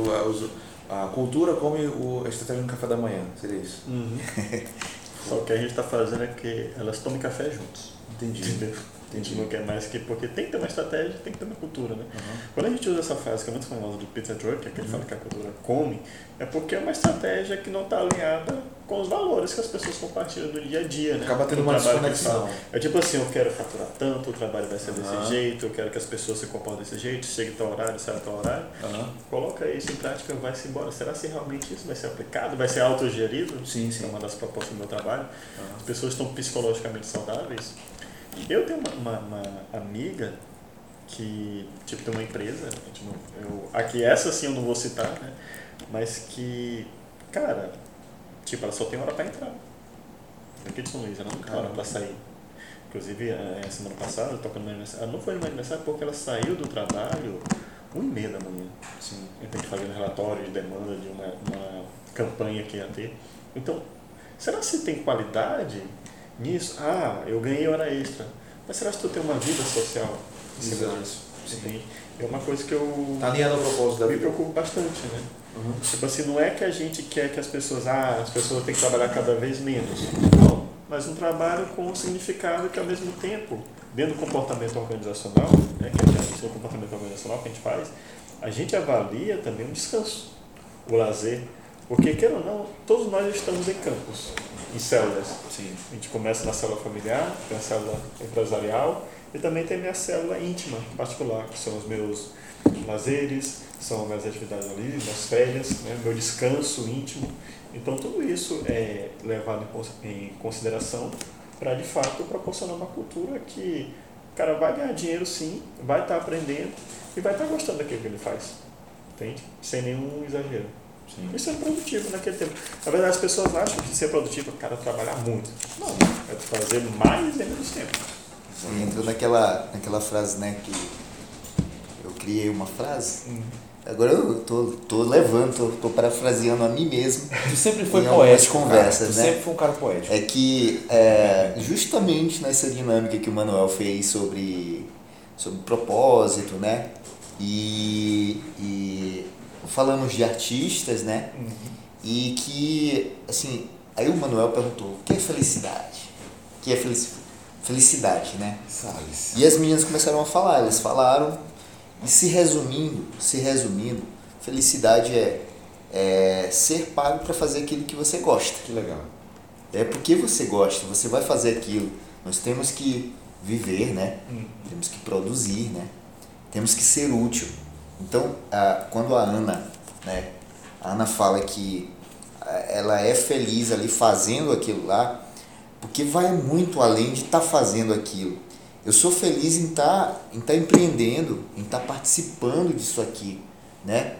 a, a cultura come o, a estratégia no café da manhã, seria isso? Uhum. Só que a gente está fazendo é que elas tomem café juntos. Entendi. Entendeu? A gente não quer mais que. Porque tem que ter uma estratégia, tem que ter uma cultura, né? Uhum. Quando a gente usa essa frase que é muito famosa do Peter Drucker, que ele uhum. fala que a cultura come, é porque é uma estratégia que não está alinhada com os valores que as pessoas compartilham do dia a dia, né? Acaba tendo uma desconexão. É tipo assim, eu quero faturar tanto, o trabalho vai ser desse jeito, eu quero que as pessoas se comportem desse jeito, chegue tal horário, saia tal horário. Uhum. Coloca isso em prática, vai se embora. Será se realmente isso vai ser aplicado? Vai ser autogerido? Sim, sim. É uma das propostas do meu trabalho. As pessoas estão psicologicamente saudáveis eu tenho uma, uma, uma amiga que tipo tem uma empresa, eu, aqui essa sim eu não vou citar, né? Mas que, cara, tipo, ela só tem hora para entrar. Aqui de São Luís, ela não tem hora para sair. Inclusive, a semana passada, tocando no aniversário, ela não foi no meu aniversário porque ela saiu do trabalho uma e meia da manhã. Sim. Eu tenho que fazer um relatório de demanda de uma, uma campanha que ia ter. Então, será que tem qualidade nisso, ah, eu ganhei hora extra. Mas será que tu tem uma vida social em cima disso? Sim. É uma coisa que eu. Tá alinhado ao propósito da Me preocupo bastante, né? Uhum. Tipo assim, não é que a gente quer que as pessoas, ah, as pessoas têm que trabalhar cada vez menos. Não, mas um trabalho com um significado que ao mesmo tempo, dentro do comportamento organizacional, né, que é o comportamento organizacional que a gente faz, a gente avalia também o descanso, o lazer. Porque, quer ou não, todos nós estamos em campos em células. Sim. A gente começa na célula familiar, tem a célula empresarial e também tem a minha célula íntima, particular, que são os meus lazeres, são minhas atividades ali, minhas férias, né, meu descanso íntimo. Então tudo isso é levado em consideração para de fato proporcionar uma cultura que o cara vai ganhar dinheiro sim, vai estar tá aprendendo e vai estar tá gostando daquilo que ele faz. Entende? Sem nenhum exagero. Sim. E ser produtivo naquele tempo. Na verdade, as pessoas acham que ser produtivo é o cara trabalhar muito. Não, é fazer mais em menos tempo. Entrou naquela, naquela frase, né, que eu criei uma frase. Uhum. Agora eu tô, tô levando, tô, tô parafraseando a mim mesmo. Tu sempre foi poético. conversas, né? sempre foi um cara poético. É que é, justamente nessa dinâmica que o Manuel fez sobre, sobre propósito, né? E, e falamos de artistas, né? Uhum. E que, assim, aí o Manuel perguntou, o que é felicidade? O que é felicidade? Felicidade, né? Salles. E as meninas começaram a falar, elas falaram, e se resumindo, se resumindo, felicidade é, é ser pago para fazer aquilo que você gosta. Que legal. É porque você gosta, você vai fazer aquilo. Nós temos que viver, né? Uhum. Temos que produzir, né? Temos que ser útil. Então, a, quando a Ana, né, a Ana fala que ela é feliz ali fazendo aquilo lá, porque vai muito além de estar tá fazendo aquilo. Eu sou feliz em estar tá, em tá empreendendo, em estar tá participando disso aqui, né?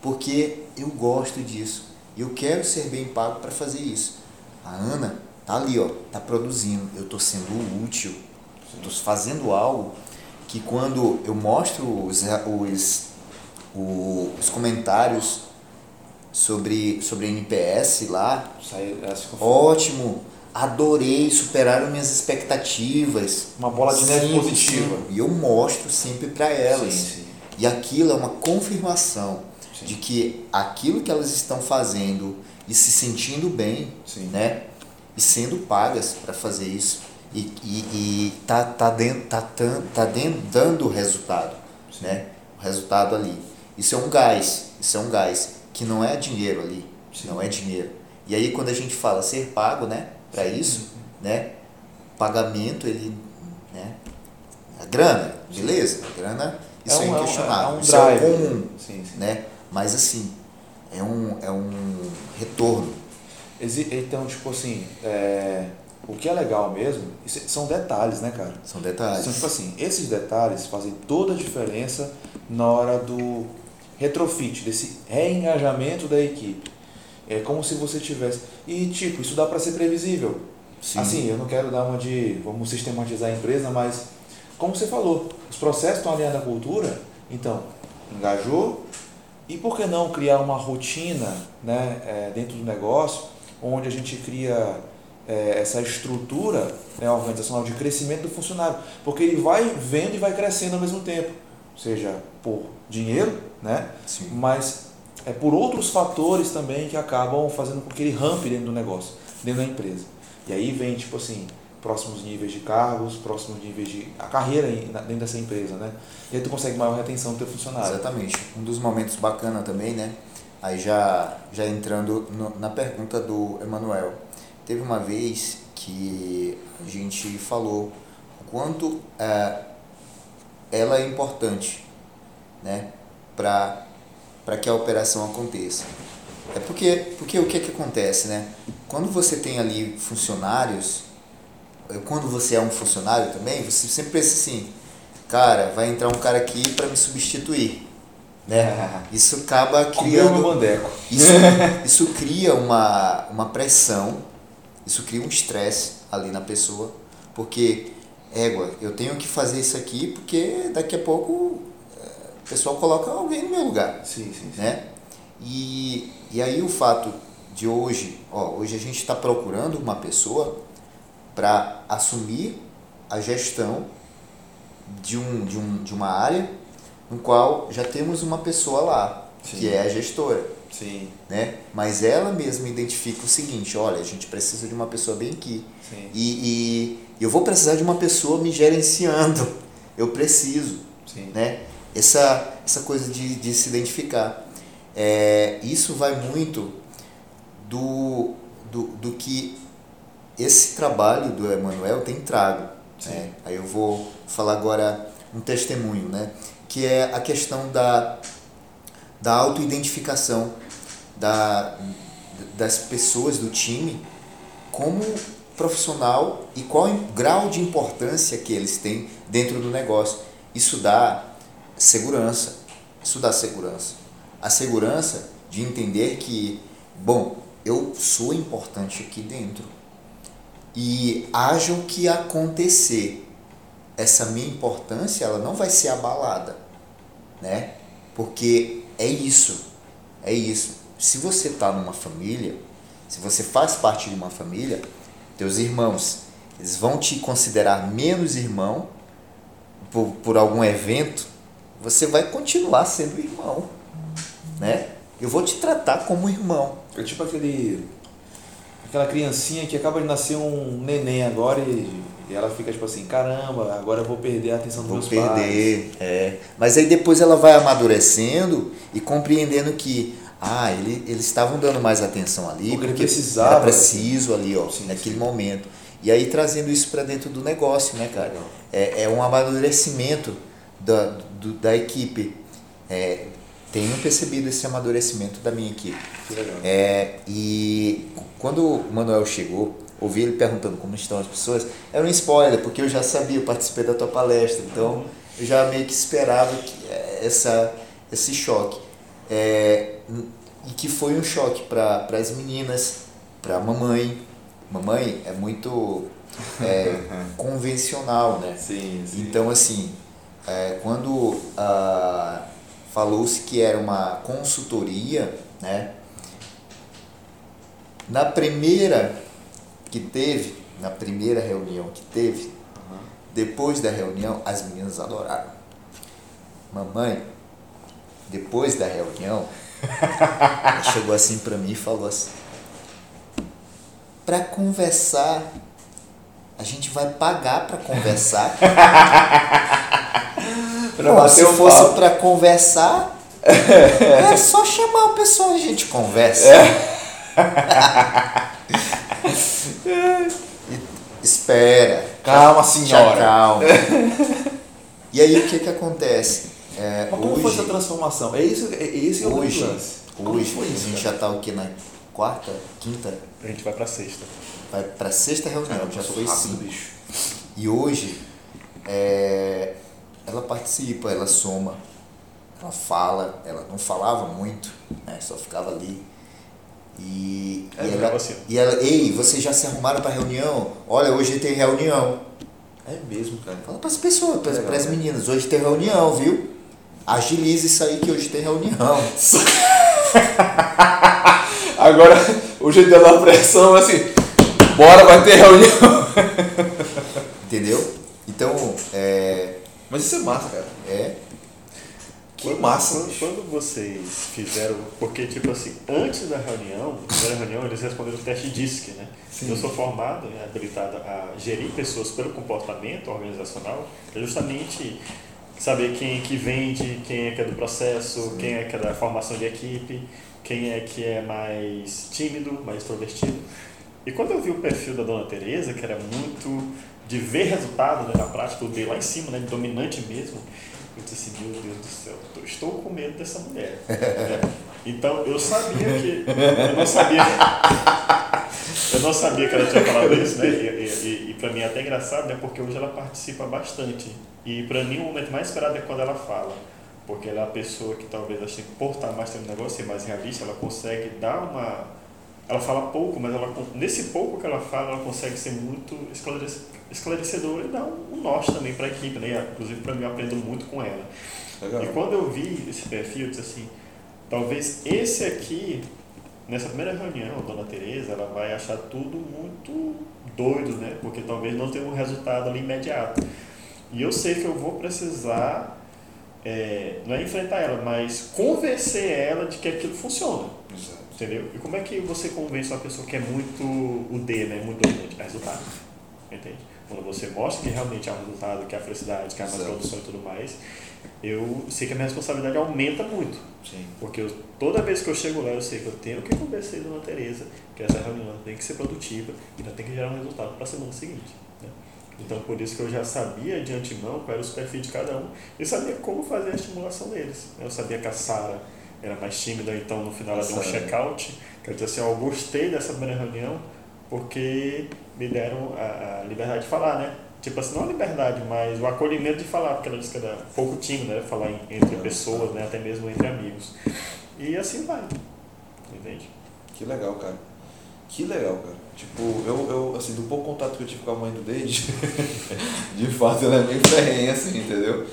Porque eu gosto disso. Eu quero ser bem pago para fazer isso. A Ana tá ali, ó, tá produzindo. Eu estou sendo útil. Estou fazendo algo que quando eu mostro os, os, os comentários sobre, sobre NPS lá, ótimo, adorei, superaram minhas expectativas. Uma bola de neve positiva. Sim. E eu mostro sempre para elas. Sim, sim. E aquilo é uma confirmação de que aquilo que elas estão fazendo e se sentindo bem, né? E sendo pagas para fazer isso e, e, e tá, tá, dentro, tá, tá dentro, dando resultado, né? O resultado ali. Isso é um gás, isso é um gás que não é dinheiro ali, Sim. não é dinheiro. E aí quando a gente fala ser pago, né, para isso, né, pagamento ele, né, a grana, beleza, a grana isso é, um, é inquestionável, é um, isso drive. é comum, sim, sim. né? Mas assim é um é um retorno. Então tipo assim, é, o que é legal mesmo são detalhes, né, cara? São detalhes. São tipo assim, esses detalhes fazem toda a diferença na hora do retrofit, desse reengajamento da equipe. É como se você tivesse. E, tipo, isso dá para ser previsível. Sim. Assim, eu não quero dar uma de. Vamos sistematizar a empresa, mas, como você falou, os processos estão alinhados à cultura, então, engajou. E por que não criar uma rotina né, é, dentro do negócio, onde a gente cria é, essa estrutura né, organizacional de crescimento do funcionário? Porque ele vai vendo e vai crescendo ao mesmo tempo, seja por dinheiro, né? Sim. Mas é por outros fatores também que acabam fazendo com que ele rampe dentro do negócio, dentro da empresa. E aí vem, tipo assim, próximos níveis de cargos, próximos níveis de a carreira dentro dessa empresa, né? E aí tu consegue maior retenção do teu funcionário. Exatamente. Um dos momentos bacana também, né? Aí já, já entrando no, na pergunta do Emanuel. Teve uma vez que a gente falou o quanto é, ela é importante né, para que a operação aconteça. É porque, porque o que, que acontece, né? Quando você tem ali funcionários, quando você é um funcionário também, você sempre pensa assim, cara, vai entrar um cara aqui para me substituir. Né? Isso acaba criando. Isso, isso cria uma, uma pressão, isso cria um estresse ali na pessoa, porque, égua, eu tenho que fazer isso aqui porque daqui a pouco pessoal coloca alguém no meu lugar. Sim, sim, sim. Né? E, e aí o fato de hoje, ó, hoje a gente está procurando uma pessoa para assumir a gestão de, um, de, um, de uma área no qual já temos uma pessoa lá, Sim. que é a gestora. Sim. Né? Mas ela mesma identifica o seguinte, olha, a gente precisa de uma pessoa bem aqui. Sim. E, e eu vou precisar de uma pessoa me gerenciando. Eu preciso. Sim. Né? Essa, essa coisa de, de se identificar. É, isso vai muito do, do, do que esse trabalho do Emanuel tem trago. Né? Aí eu vou falar agora um testemunho, né? que é a questão da, da autoidentificação da, das pessoas do time como profissional e qual o grau de importância que eles têm dentro do negócio. Isso dá segurança. Isso dá segurança. A segurança de entender que, bom, eu sou importante aqui dentro. E haja o que acontecer, essa minha importância ela não vai ser abalada, né? Porque é isso, é isso. Se você está numa família, se você faz parte de uma família, teus irmãos, eles vão te considerar menos irmão por, por algum evento você vai continuar sendo irmão, né? Eu vou te tratar como irmão. É tipo aquele aquela criancinha que acaba de nascer um neném agora e, e ela fica tipo assim, caramba, agora eu vou perder a atenção dos vou meus perder, pais. perder, é. Mas aí depois ela vai amadurecendo e compreendendo que ah, ele, eles estavam dando mais atenção ali porque, porque precisava, era preciso ali, ó, sim, naquele sim. momento. E aí trazendo isso para dentro do negócio, né, cara? É, é um amadurecimento da, do, da equipe. É, tenho percebido esse amadurecimento da minha equipe. É, e quando o Manuel chegou, ouvi ele perguntando como estão as pessoas, era um spoiler, porque eu já sabia, eu participei da tua palestra, então eu já meio que esperava que, é, essa, esse choque. É, e que foi um choque para as meninas, para a mamãe. Mamãe é muito é, convencional, né? Sim, sim. Então, assim, é, quando ah, falou-se que era uma consultoria, né? Na primeira que teve, na primeira reunião que teve, uhum. depois da reunião, as meninas adoraram. Mamãe, depois da reunião, ela chegou assim para mim e falou assim: para conversar, a gente vai pagar para conversar. Bom, se fosse para conversar, é só chamar o pessoal e a gente conversa. É. Espera. Calma, senhora. Calma. E aí o que que acontece? É, Mas como hoje, foi essa transformação? É isso, é, esse é o hoje. Hoje, foi isso, a gente já está o que na quarta, quinta? A gente vai para sexta. Vai para sexta reunião, Cara, já foi cinco. Bicho. E hoje é, ela participa, ela soma, ela fala, ela não falava muito, né, só ficava ali. E, é, e, ela, assim. e ela, ei, vocês já se arrumaram para reunião? Olha, hoje tem reunião. É mesmo, cara. Fala para as pessoas, para as meninas, hoje tem reunião, viu? Agilize isso aí que hoje tem reunião. Agora, o jeito dar pressão é assim, bora, vai ter reunião. Entendeu? Então, é... Mas isso é massa, cara. É. Que quando, massa. Quando, quando, vocês fizeram. Porque, tipo assim, antes da reunião, primeira reunião, eles responderam o teste DISC, né? Sim. Eu sou formado, né, habilitado a gerir pessoas pelo comportamento organizacional, é justamente saber quem é que vende, quem é que é do processo, Sim. quem é que é da formação de equipe, quem é que é mais tímido, mais extrovertido. E quando eu vi o perfil da Dona Teresa, que era muito de ver resultado né, na prática, o D lá em cima, né, dominante mesmo, eu disse assim, meu Deus do céu, estou com medo dessa mulher. é. Então eu sabia que. Eu não sabia. Eu não sabia que ela tinha falado isso, né? E, e, e para mim é até engraçado, né? Porque hoje ela participa bastante. E para mim o momento mais esperado é quando ela fala. Porque ela é a pessoa que talvez ache que por estar mais tempo no negócio, ser mais realista, ela consegue dar uma. Ela fala pouco, mas ela, nesse pouco que ela fala, ela consegue ser muito esclarecedora e dar um, um norte também para a equipe. Né? Inclusive, para mim, eu aprendo muito com ela. Legal. E quando eu vi esse perfil, eu disse assim: talvez esse aqui nessa primeira reunião, a dona Tereza, ela vai achar tudo muito doido, né? Porque talvez não tenha um resultado ali imediato. E eu sei que eu vou precisar, é, não é enfrentar ela, mas convencer ela de que aquilo funciona. Exato. Entendeu? E como é que você convence uma pessoa que é muito o D, né? Muito dominante? É resultado. Entende? Quando você mostra que realmente há um resultado, que há felicidade, que há mais produção e tudo mais, eu sei que a minha responsabilidade aumenta muito. Sim. Porque eu, toda vez que eu chego lá, eu sei que eu tenho que conversar com a Dona Tereza, que essa reunião tem que ser produtiva e tem que gerar um resultado para a semana seguinte. Né? Então, por isso que eu já sabia de antemão qual era os perfis de cada um e sabia como fazer a estimulação deles. Eu sabia que a Sara era mais tímida, então no final ela deu um check-out. Quer dizer assim, eu gostei dessa primeira reunião porque me deram a, a liberdade de falar, né? tipo assim, não a liberdade, mas o acolhimento de falar, porque ela disse que era pouco tímida, né? Falar entre pessoas, né? Até mesmo entre amigos. E assim vai. Entende? Que legal, cara. Que legal, cara. Tipo, eu, eu assim, do pouco contato que eu tive com a mãe do Deide, de fato ela é meio ferrenha, assim, entendeu?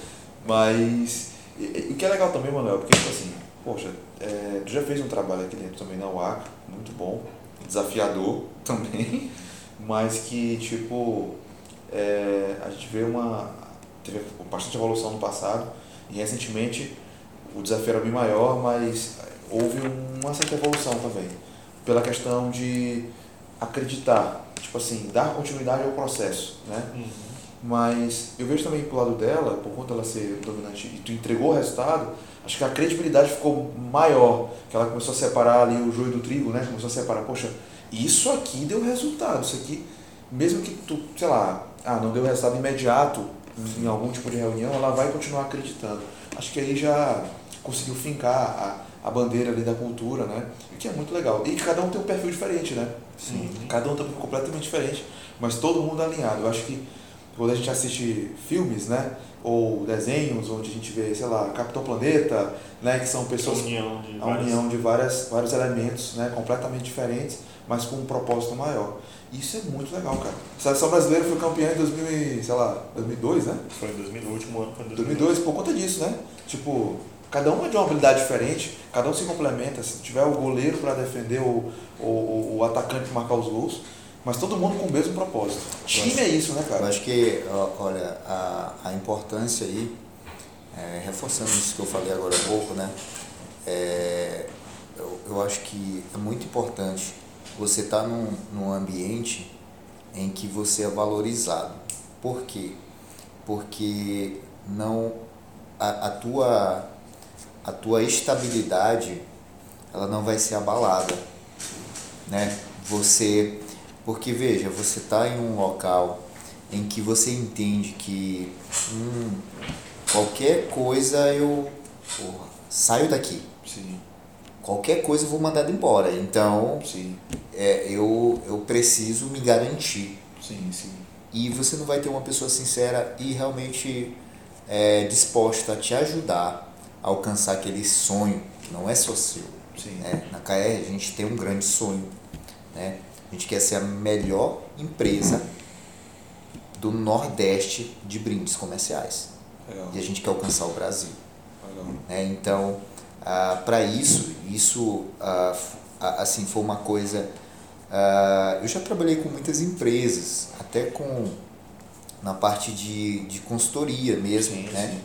Mas. o que é legal também, Manuel, porque, tipo assim, poxa, é, tu já fez um trabalho aqui dentro também na UAC, muito bom, desafiador também, mas que, tipo, é, a gente vê uma. teve bastante evolução no passado e recentemente o desafio era bem maior, mas houve uma certa evolução também. Pela questão de acreditar, tipo assim, dar continuidade ao processo, né? Uhum. Mas eu vejo também pro lado dela, por conta dela ser dominante e tu entregou o resultado, acho que a credibilidade ficou maior, que ela começou a separar ali o joio do trigo, né? Começou a separar, poxa, isso aqui deu resultado, isso aqui, mesmo que tu, sei lá, ah, não deu resultado imediato, em algum tipo de reunião, ela vai continuar acreditando. Acho que aí já conseguiu fincar a, a bandeira ali da cultura, né? O que é muito legal. E cada um tem um perfil diferente, né? Sim. Cada um tem um perfil completamente diferente, mas todo mundo alinhado. Eu acho que quando a gente assiste filmes, né? Ou desenhos onde a gente vê, sei lá, Capitão Planeta, né? Que são pessoas... A união de a várias... união de várias, vários elementos, né? Completamente diferentes, mas com um propósito maior. Isso é muito legal, cara. A seleção brasileira foi campeã em 2000, e, sei lá, 2002, né? Foi em 2000, o último ano foi em 2002 2002. por conta disso, né? Tipo, cada um é de uma habilidade diferente, cada um se complementa. Se tiver o goleiro para defender o, o, o atacante para marcar os gols, mas todo mundo com o mesmo propósito. Time é isso, né, Eu cara? acho que, olha, a, a importância aí, é, reforçando isso que eu falei agora há pouco, né? É, eu, eu acho que é muito importante você estar num, num ambiente em que você é valorizado. Por quê? Porque não a, a tua a tua estabilidade ela não vai ser abalada, né? Você porque veja, você está em um local em que você entende que hum, qualquer coisa eu porra, saio daqui, Sim, qualquer coisa eu vou mandado embora. Então é, eu, eu preciso me garantir. sim, sim. E você não vai ter uma pessoa sincera e realmente é, disposta a te ajudar a alcançar aquele sonho que não é só seu. sim. né? Na KR a gente tem um grande sonho. Né? A gente quer ser a melhor empresa do Nordeste de brindes comerciais. Legal, E a gente quer alcançar o Brasil. né? Então, para isso, isso ah, ah, assim foi uma coisa. ah, eu já trabalhei com muitas empresas, até com na parte de, de consultoria mesmo, Sim, né? sim.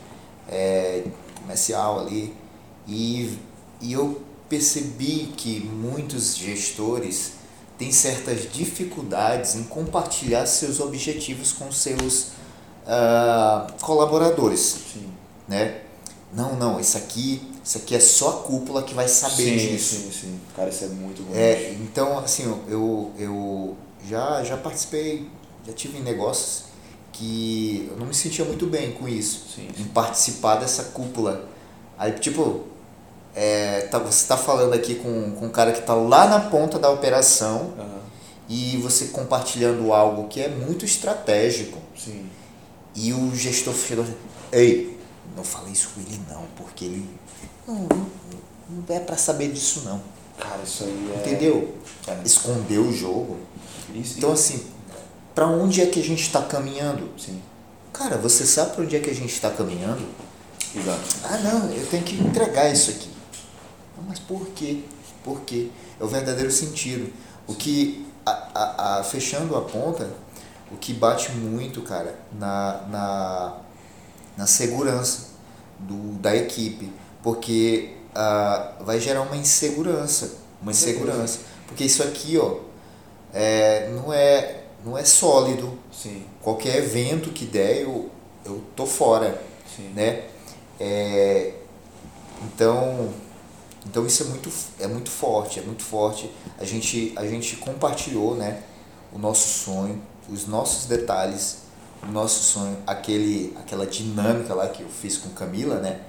É, comercial ali. E, e eu percebi que muitos gestores têm certas dificuldades em compartilhar seus objetivos com seus ah, colaboradores Sim, né? Não, não, isso aqui, isso aqui é só a cúpula que vai saber sim, disso. sim, sim. Cara, isso é muito bom. É, então, assim, eu, eu já, já participei, já tive em negócios que eu não me sentia muito bem com isso, Sim, em participar dessa cúpula. Aí, tipo, é, tá, você está falando aqui com, com um cara que está lá na ponta da operação Aham, e você compartilhando algo que é muito estratégico. sim. E o gestor chegou assim, ei, não falei isso com ele não, porque ele não, não, não é para saber disso não. Cara, isso aí é. Entendeu? É. Escondeu o jogo. Isso, Então assim, para onde é que a gente está caminhando? Sim, Cara, você sabe para onde é que a gente está caminhando? exato. Ah não, eu tenho que entregar isso aqui. Mas por quê? Por quê? É o verdadeiro sentido. O que, a, a, a- fechando a ponta, o que bate muito, cara, na, na, na segurança do, da equipe. Porque ah, vai gerar uma insegurança. Uma insegurança. Porque isso aqui, ó, é, não, é, não é sólido. Sim, Qualquer evento que der, eu, eu tô fora sim. né? É, então, então isso é muito, é muito forte, é muito forte. A gente, a gente compartilhou, né? O nosso sonho, os nossos detalhes, o nosso sonho, aquele, aquela dinâmica lá que eu fiz com Camila, né?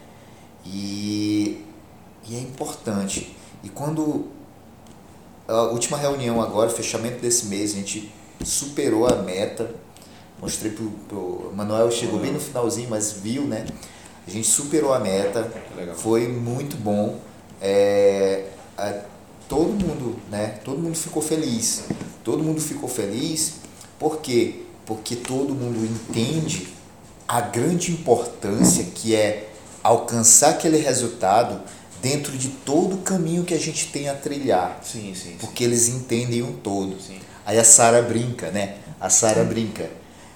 E, e é importante. E quando a última reunião agora, fechamento desse mês, a gente superou a meta. Mostrei pro, pro Manuel, chegou bem no finalzinho, mas viu, né? A gente superou a meta, foi muito bom. É, a- todo mundo, né? Todo mundo ficou feliz. Todo mundo ficou feliz, por quê? Porque todo mundo entende a grande importância que é alcançar aquele resultado dentro de todo o caminho que a gente tem a trilhar, Sim, sim, sim. porque eles entendem um todo. Sim. Aí a Sara brinca, né? A Sara brinca.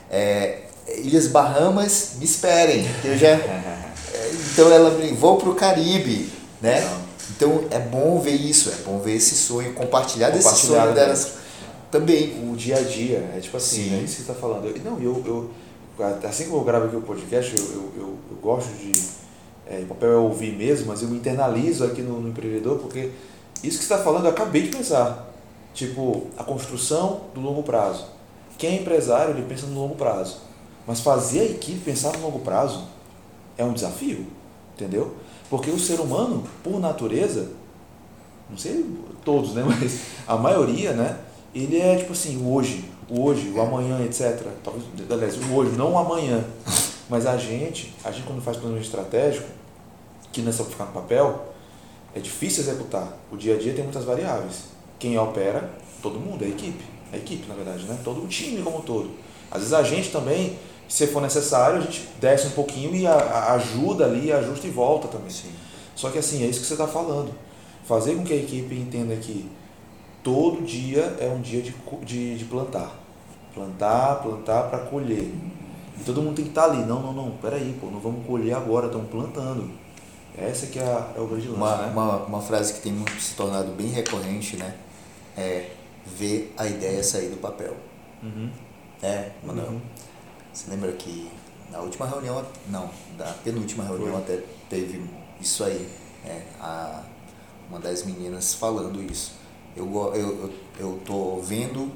É, Ilhas Bahamas, me esperem, que eu já. É, Então ela brinca, vou pro Caribe, né? Legal. Então é bom ver isso, é bom ver esse sonho, compartilhar desse sonho né? delas também. o dia a dia, é tipo assim, Sim. é isso que você está falando. Eu- não, eu, eu, assim como eu gravo aqui o podcast, eu, eu, eu, eu gosto de. É, o papel é ouvir mesmo, mas eu internalizo aqui no, no empreendedor, porque isso que você está falando eu acabei de pensar. Tipo, a construção do longo prazo. Quem é empresário, ele pensa no longo prazo. Mas fazer a equipe pensar no longo prazo é um desafio, entendeu? Porque o ser humano, por natureza, não sei todos, né? Mas a maioria, né? Ele é tipo assim, o hoje, o hoje, o amanhã, etc. Talvez, aliás, o hoje, não o amanhã. Mas a gente, a gente quando faz planejamento estratégico, que não é só ficar no papel, é difícil executar. O dia a dia tem muitas variáveis. Quem opera, todo mundo, é a equipe. É a equipe, na verdade, né? Todo o time como um todo. Às vezes a gente também, se for necessário, a gente desce um pouquinho e a, a ajuda ali, ajusta e volta também. Sim. Só que assim, é isso que você está falando. Fazer com que a equipe entenda que todo dia é um dia de, de, de plantar. Plantar, plantar para colher. E todo mundo tem que estar tá ali. Não, não, não, peraí, pô, não vamos colher agora, estamos plantando. Essa que é, a, é o grande lance, uma, né? uma, uma frase que tem se tornado bem recorrente, né? É ver a ideia sair do papel. Uhum. É, Manuel. Uhum. Você lembra que na última reunião, não, da penúltima reunião Foi. até teve isso aí. É, a, uma das meninas falando isso. Eu, eu, eu, tô vendo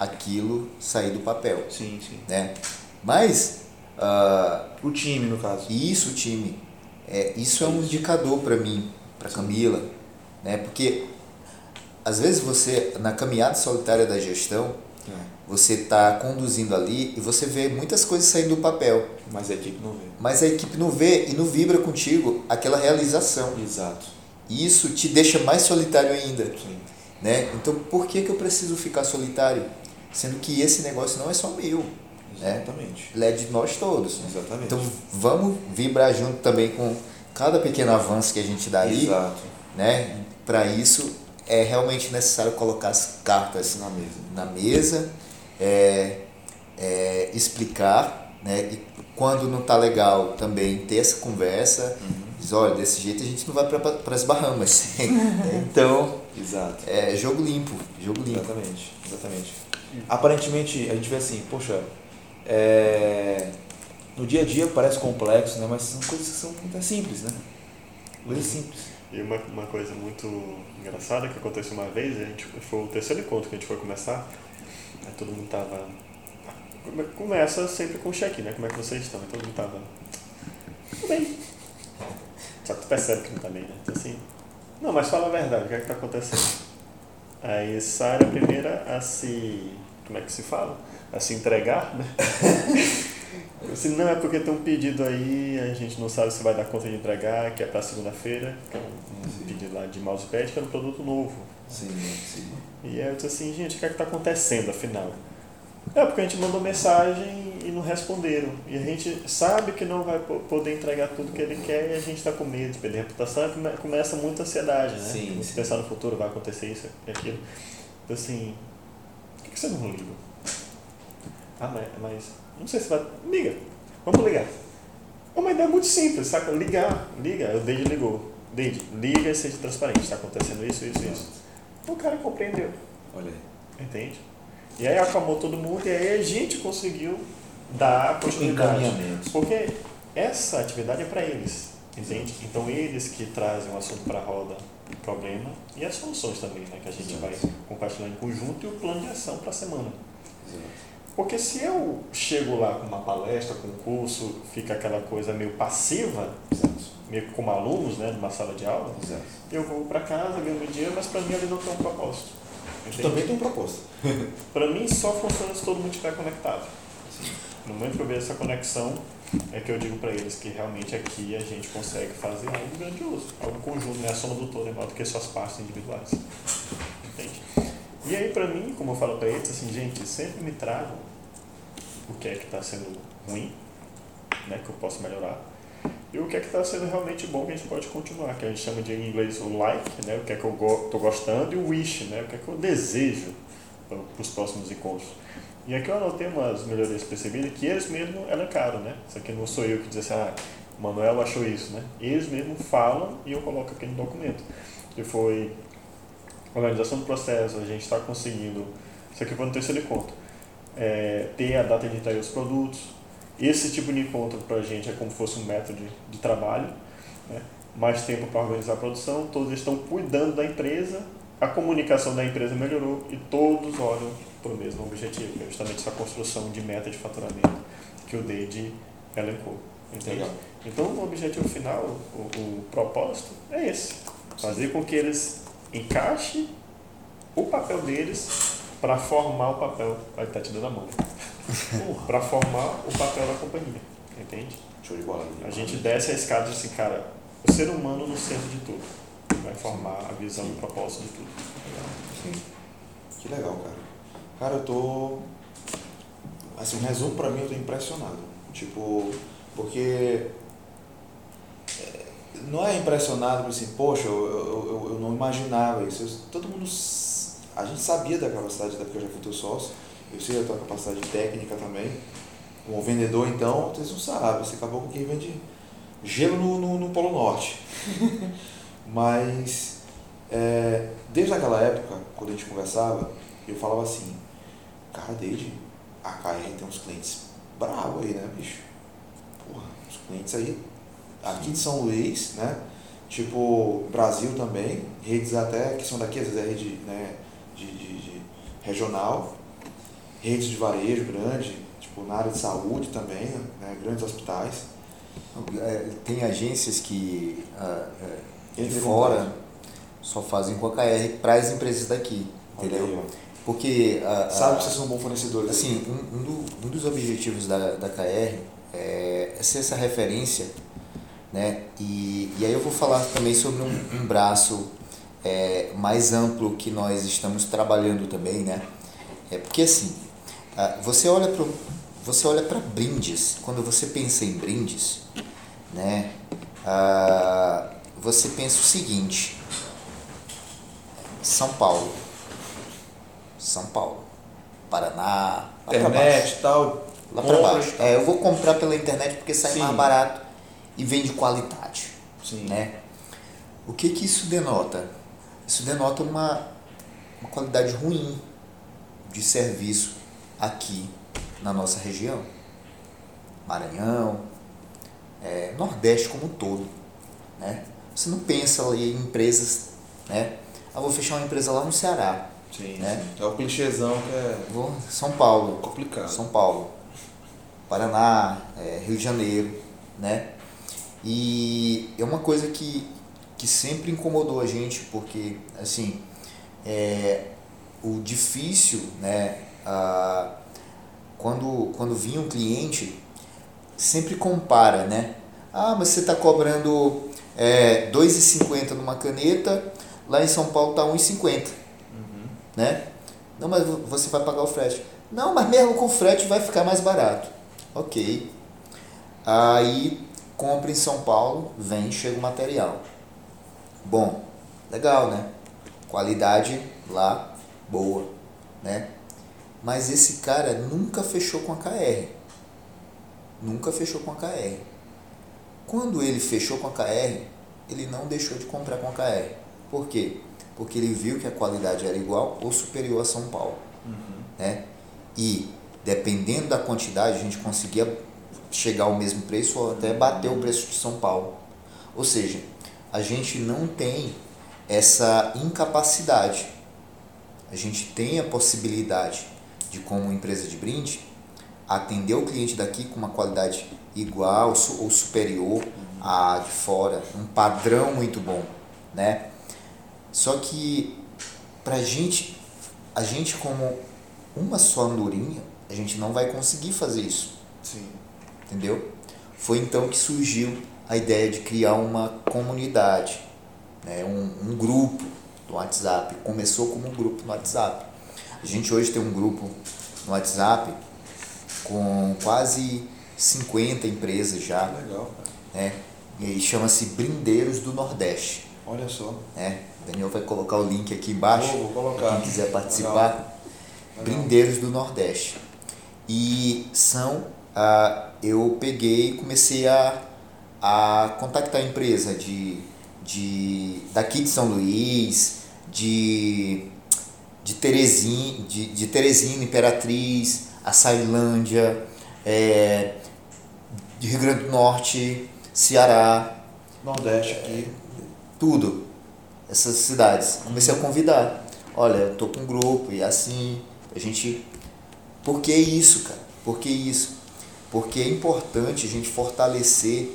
aquilo sair do papel. Sim, sim. Né? Mas. Uh, o time, no caso. Isso, o time. É, isso é um indicador para mim, para Camila, né? Porque às vezes você, na caminhada solitária da gestão. Você está conduzindo ali e você vê muitas coisas saindo do papel. Mas a equipe não vê. Mas a equipe não vê e não vibra contigo aquela realização. Exato. E isso te deixa mais solitário ainda. Sim. Né? Então, por que, que eu preciso ficar solitário? Sendo que esse negócio não é só meu. Né? Exatamente. Né? Ele é de nós todos. Exatamente. Então, vamos vibrar junto também com cada pequeno avanço que a gente dá ali. Exato. Né? Para isso, é realmente necessário colocar as cartas na mesa, na mesa é, é, explicar, né? E quando não está legal também ter essa conversa, uhum. diz, olha, desse jeito a gente não vai para as Bahamas. então, Exato. é jogo limpo, jogo limpo. Exatamente, exatamente. Aparentemente a gente vê assim, poxa, é, no dia a dia parece complexo, né? Mas são coisas que são muito simples, né? Coisas simples. E uma, uma coisa muito engraçada que aconteceu uma vez, a gente, foi o terceiro encontro que a gente foi começar, aí todo mundo tava. Começa sempre com o check né? Como é que vocês estão? Aí todo mundo tava. Tudo bem. Só que tu percebe que não tá bem, né? Então, assim, não, mas fala a verdade, o que é que tá acontecendo? Aí Sara a primeira a se. Como é que se fala? A se entregar, né? Se não é porque tem um pedido aí, a gente não sabe se vai dar conta de entregar, que é para segunda-feira, que é um, um pedido lá de mousepad, que é um produto novo. Sim, sim. E aí eu disse assim, gente, o que é que está acontecendo afinal? É porque a gente mandou mensagem e não responderam. E a gente sabe que não vai poder entregar tudo que ele quer e a gente está com medo de perder a reputação e começa muita ansiedade, né? Sim, Se pensar no futuro, vai acontecer isso e aquilo. Então assim, por que você não liga? Ah, mas, mas não sei se vai. Liga. Vamos ligar. É uma ideia muito simples, saca? Ligar. Liga. O Deide ligou. Deide, liga e seja transparente. Está acontecendo isso, isso, isso. O cara compreendeu. Olha aí. Entende? E aí acalmou todo mundo e aí a gente conseguiu dar continuidade. Porque essa atividade é para eles. Entende? Então eles que trazem o assunto para a roda, o problema e as soluções também, né? Que a gente Exato. vai compartilhar em conjunto e o plano de ação para a semana. Exato. Porque se eu chego lá com uma palestra, com um curso, fica aquela coisa meio passiva, Exato. Meio como alunos, né, numa sala de aula, Exato. eu vou para casa, ganho meu dinheiro, mas para mim ali não tem um propósito. Também tem um propósito. para mim só funciona se todo mundo estiver conectado. Sim. No momento que eu vejo essa conexão, é que eu digo para eles que realmente aqui a gente consegue fazer algo grandioso, algo conjunto, né? a soma do todo é maior do que suas partes individuais. Entende? E aí, para mim, como eu falo para eles, assim, gente, sempre me tragam o que é que está sendo ruim, né, que eu posso melhorar, e o que é que está sendo realmente bom que a gente pode continuar, que a gente chama de em inglês o like, né, o que é que eu estou gostando, e o wish, né, o que é que eu desejo para os próximos encontros. E aqui eu anotei umas melhorias percebidas que eles mesmos elencaram, né? Isso aqui não sou eu que diz assim, ah, Manuel achou isso, né? Eles mesmos falam e eu coloco aqui no documento. Que foi organização do processo, a gente está conseguindo, isso aqui foi no terceiro encontro, é, ter a data de entrega dos produtos. Esse tipo de encontro para a gente é como se fosse um método de, de trabalho, né? mais tempo para organizar a produção, todos estão cuidando da empresa, a comunicação da empresa melhorou e todos olham para o mesmo objetivo, que é justamente essa construção de meta de faturamento, que o Deide elencou. Entende? Legal. Então, o objetivo final, o, o propósito é esse: fazer com que eles encaixem o papel deles para formar o papel. Vai estar tá te dando a mão. para formar o papel da companhia. Entende? Show de bola. A gente desce a escada e diz assim, cara, o ser humano no centro de tudo. Vai formar a visão e o propósito de tudo. Sim. Que legal, cara. Cara, eu tô. Assim, um resumo pra mim, eu tô impressionado. Tipo, porque. É, não é impressionado, assim, poxa, eu, eu, eu não imaginava isso. Eu, todo mundo. A gente sabia da capacidade, da porque eu já fui teu sócio. Eu sei da tua capacidade técnica também. Como vendedor, então, vocês não sabem. Você acabou com quem vende gelo no, no, no Polo Norte. Mas, é, desde aquela época, quando a gente conversava, eu falava assim, cara, desde a KR tem uns clientes bravos aí, né, bicho? Porra, os clientes aí, aqui de São Luís, né? Tipo, Brasil também, redes até que são daqui, às vezes é rede né, de, de, de regional, redes de varejo grande, tipo, na área de saúde também, né, grandes hospitais. É, tem agências que ah, é, de fora só fazem com a KR para as empresas daqui, entendeu? Aí, Porque. A, a, Sabe que vocês são bons fornecedores. Assim, um, um, do, um, dos objetivos da, da KR é ser essa referência, né? E, e aí eu vou falar também sobre um, um braço é, mais amplo que nós estamos trabalhando também, né? É porque assim, você olha para você olha para brindes, quando você pensa em brindes, né? Ah, você pensa o seguinte: São Paulo, São Paulo, Paraná, internet tal, lá para baixo. É, eu vou comprar pela internet porque sai Sim. mais barato e vem de qualidade, Sim. né? O que que isso denota? Isso denota uma, uma qualidade ruim de serviço aqui na nossa região. Maranhão, é, Nordeste como um todo. Né? Você não pensa ali em empresas, né? Ah, vou fechar uma empresa lá no Ceará. Sim, né? é o clichêzão que é. Vou, São Paulo. Complicado. São Paulo. Paraná, é, Rio de Janeiro, né? E é uma coisa que, que sempre incomodou a gente, porque, assim, é, o difícil, né? A, quando, quando vinha um cliente, sempre compara, né? Ah, mas você está cobrando é, 2,50 numa caneta, lá em São Paulo está 1,50. Uhum. Né? Não, mas você vai pagar o frete. Não, mas mesmo com frete vai ficar mais barato. Ok. Aí compra em São Paulo, vem, chega o material. Bom, legal, né? Qualidade lá boa, né? Mas esse cara nunca fechou com a KR. Nunca fechou com a KR. Quando ele fechou com a KR, ele não deixou de comprar com a KR. Por quê? Porque ele viu que a qualidade era igual ou superior a São Paulo. Uhum. Né? E dependendo da quantidade, a gente conseguia chegar ao mesmo preço ou até bater o preço de São Paulo. Ou seja, a gente não tem essa incapacidade. A gente tem a possibilidade de como empresa de brinde atender o cliente daqui com uma qualidade igual ou superior à de fora, um padrão muito bom, né? Só que pra gente, a gente como uma só andorinha, a gente não vai conseguir fazer isso. Sim. Entendeu? Foi então que surgiu a ideia de criar uma comunidade, né? um, um grupo do WhatsApp. Começou como um grupo no WhatsApp a gente hoje tem um grupo no WhatsApp com quase 50 empresas já. Legal, cara. Né? E chama-se Brindeiros do Nordeste. Olha só. Né? O Daniel vai colocar o link aqui embaixo. Vou, vou colocar. Quem quiser participar. Legal. Brindeiros do Nordeste. E são. Ah, eu peguei e comecei a, a contactar a empresa de, de, daqui de São Luís, de de Teresina, de, de Teresina, Imperatriz, a Sailândia, é, de Rio Grande do Norte, Ceará. Nordeste aqui. tudo. Essas cidades. Comecei a convidar. Olha, eu tô com um grupo e assim, a gente. Por que isso, cara? Por que isso? porque é importante a gente fortalecer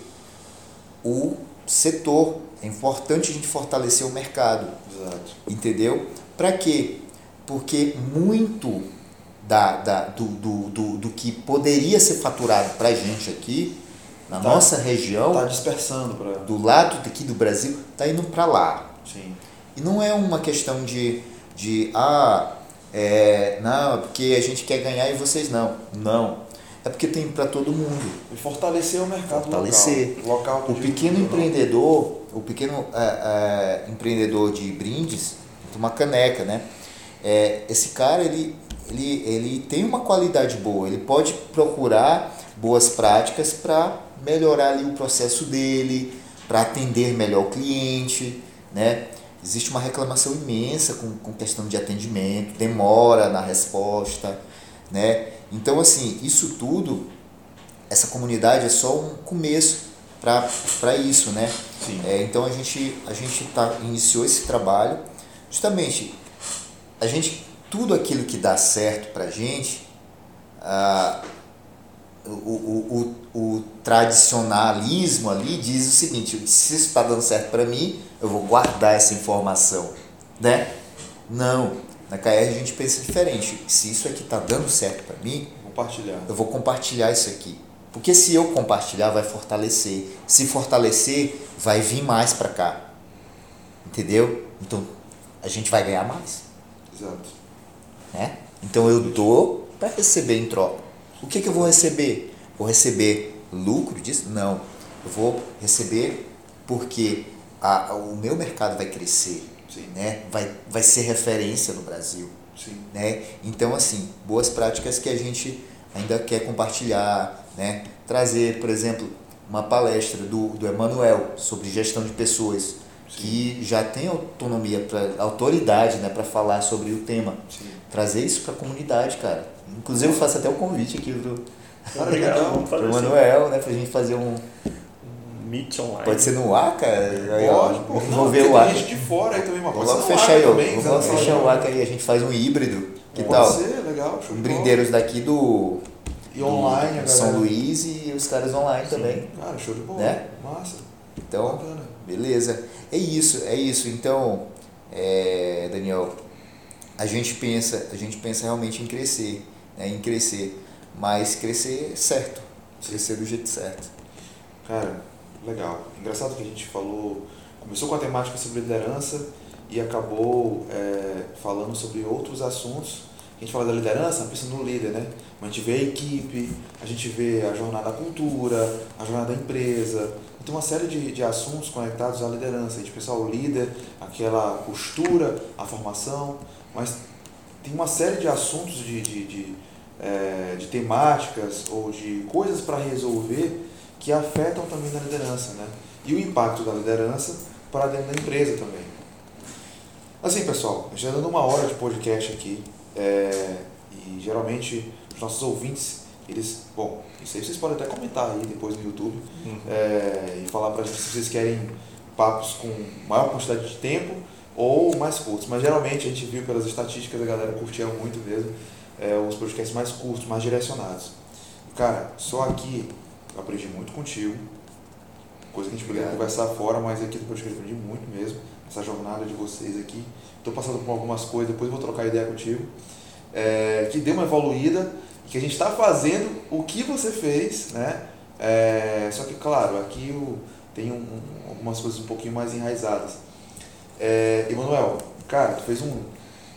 o setor, é importante a gente fortalecer o mercado. Exato. Entendeu? Para quê? Porque muito da, da, do, do, do, do que poderia ser faturado para a gente aqui, na Tá- nossa região, Tá dispersando para. do lado daqui do Brasil, tá indo para lá. Sim. E não é uma questão de, de ah, é, não, é porque a gente quer ganhar e vocês não. Não. É porque tem para todo mundo. E fortalecer o mercado Fortalecer. local. Local O pequeno empreendedor, o pequeno é, é, empreendedor de brindes, uma caneca, né? É, esse cara ele, ele, ele tem uma qualidade boa, ele pode procurar boas práticas para melhorar ali o processo dele, para atender melhor o cliente, né? Existe uma reclamação imensa com, com questão de atendimento, demora na resposta, né? Então, assim, isso tudo, essa comunidade é só um começo para isso, né? Sim. É, então a gente a gente tá, iniciou esse trabalho justamente a gente tudo aquilo que dá certo para gente ah, o, o, o, o tradicionalismo ali diz o seguinte se isso está dando certo para mim eu vou guardar essa informação né não na KR a gente pensa diferente se isso aqui está dando certo para mim Compartilhar. eu vou compartilhar isso aqui. Porque se eu compartilhar, vai fortalecer. Se fortalecer, vai vir mais para cá. Entendeu? Então, a gente vai ganhar mais. Exato. Né? Então, eu dou para receber em troca. O que, que eu vou receber? Vou receber lucro disso? Não. Eu vou receber porque a, o meu mercado vai crescer. Sim. Né? Vai, vai ser referência no Brasil Sim. né? Então, assim, boas práticas que a gente ainda quer compartilhar, né? Trazer, por exemplo, uma palestra do, do Emanuel sobre gestão de pessoas, que já tem autonomia, pra, autoridade, né, para falar sobre o tema. Sim. Trazer isso para a comunidade, cara. Inclusive, eu faço até o convite aqui pro, Legal, assim. Emanuel, né, pra gente fazer um... Meet online. Pode ser no ACA? Aí, ó, Pode, pô. Não, envolver porque o tem ACA. gente de fora aí também, mas Vamos pode logo ser no fechar aí, também, Vamos fechar o ACA aí, a gente faz um híbrido. Que Pode tal? ser, legal. Bola. Brindeiros daqui do E online, do São. Luís e os caras online também. Cara, show de bola. Né? Massa. Então, Bacana. beleza. É isso, é isso. Então, é, Daniel, a gente pensa, a gente pensa realmente em crescer, né? em crescer, mas crescer certo, crescer do jeito certo. Cara, legal. Engraçado que a gente falou, começou com a temática sobre liderança e acabou é, falando sobre outros assuntos. A gente fala da liderança, pensa no líder, né? Mas a gente vê a equipe, a gente vê a jornada da cultura, a jornada da empresa. Tem uma série de, de assuntos conectados à liderança. A gente pensa o líder, aquela postura, a formação, mas tem uma série de assuntos, de, de, de, é, de temáticas ou de coisas para resolver que afetam também na liderança, né? E o impacto da liderança para dentro da empresa também. Assim, pessoal, já dando uma hora de podcast aqui, é, e geralmente os nossos ouvintes, eles, bom, isso aí vocês podem até comentar aí depois no YouTube Uhum. é, e falar pra gente se vocês querem papos com maior quantidade de tempo ou mais curtos. Mas geralmente a gente viu pelas estatísticas a galera curtia muito mesmo é, os podcasts mais curtos, mais direcionados. Cara, só aqui eu aprendi muito contigo, coisa que a gente poderia conversar fora, mas aqui podcast eu aprendi muito mesmo, essa jornada de vocês aqui. Estou passando por algumas coisas, depois eu vou trocar ideia contigo. É, que deu uma evoluída que a gente está fazendo o que você fez, né? É, só que, claro, aqui o, tem um- um- algumas coisas um pouquinho mais enraizadas. É, Emanuel, cara, tu fez um.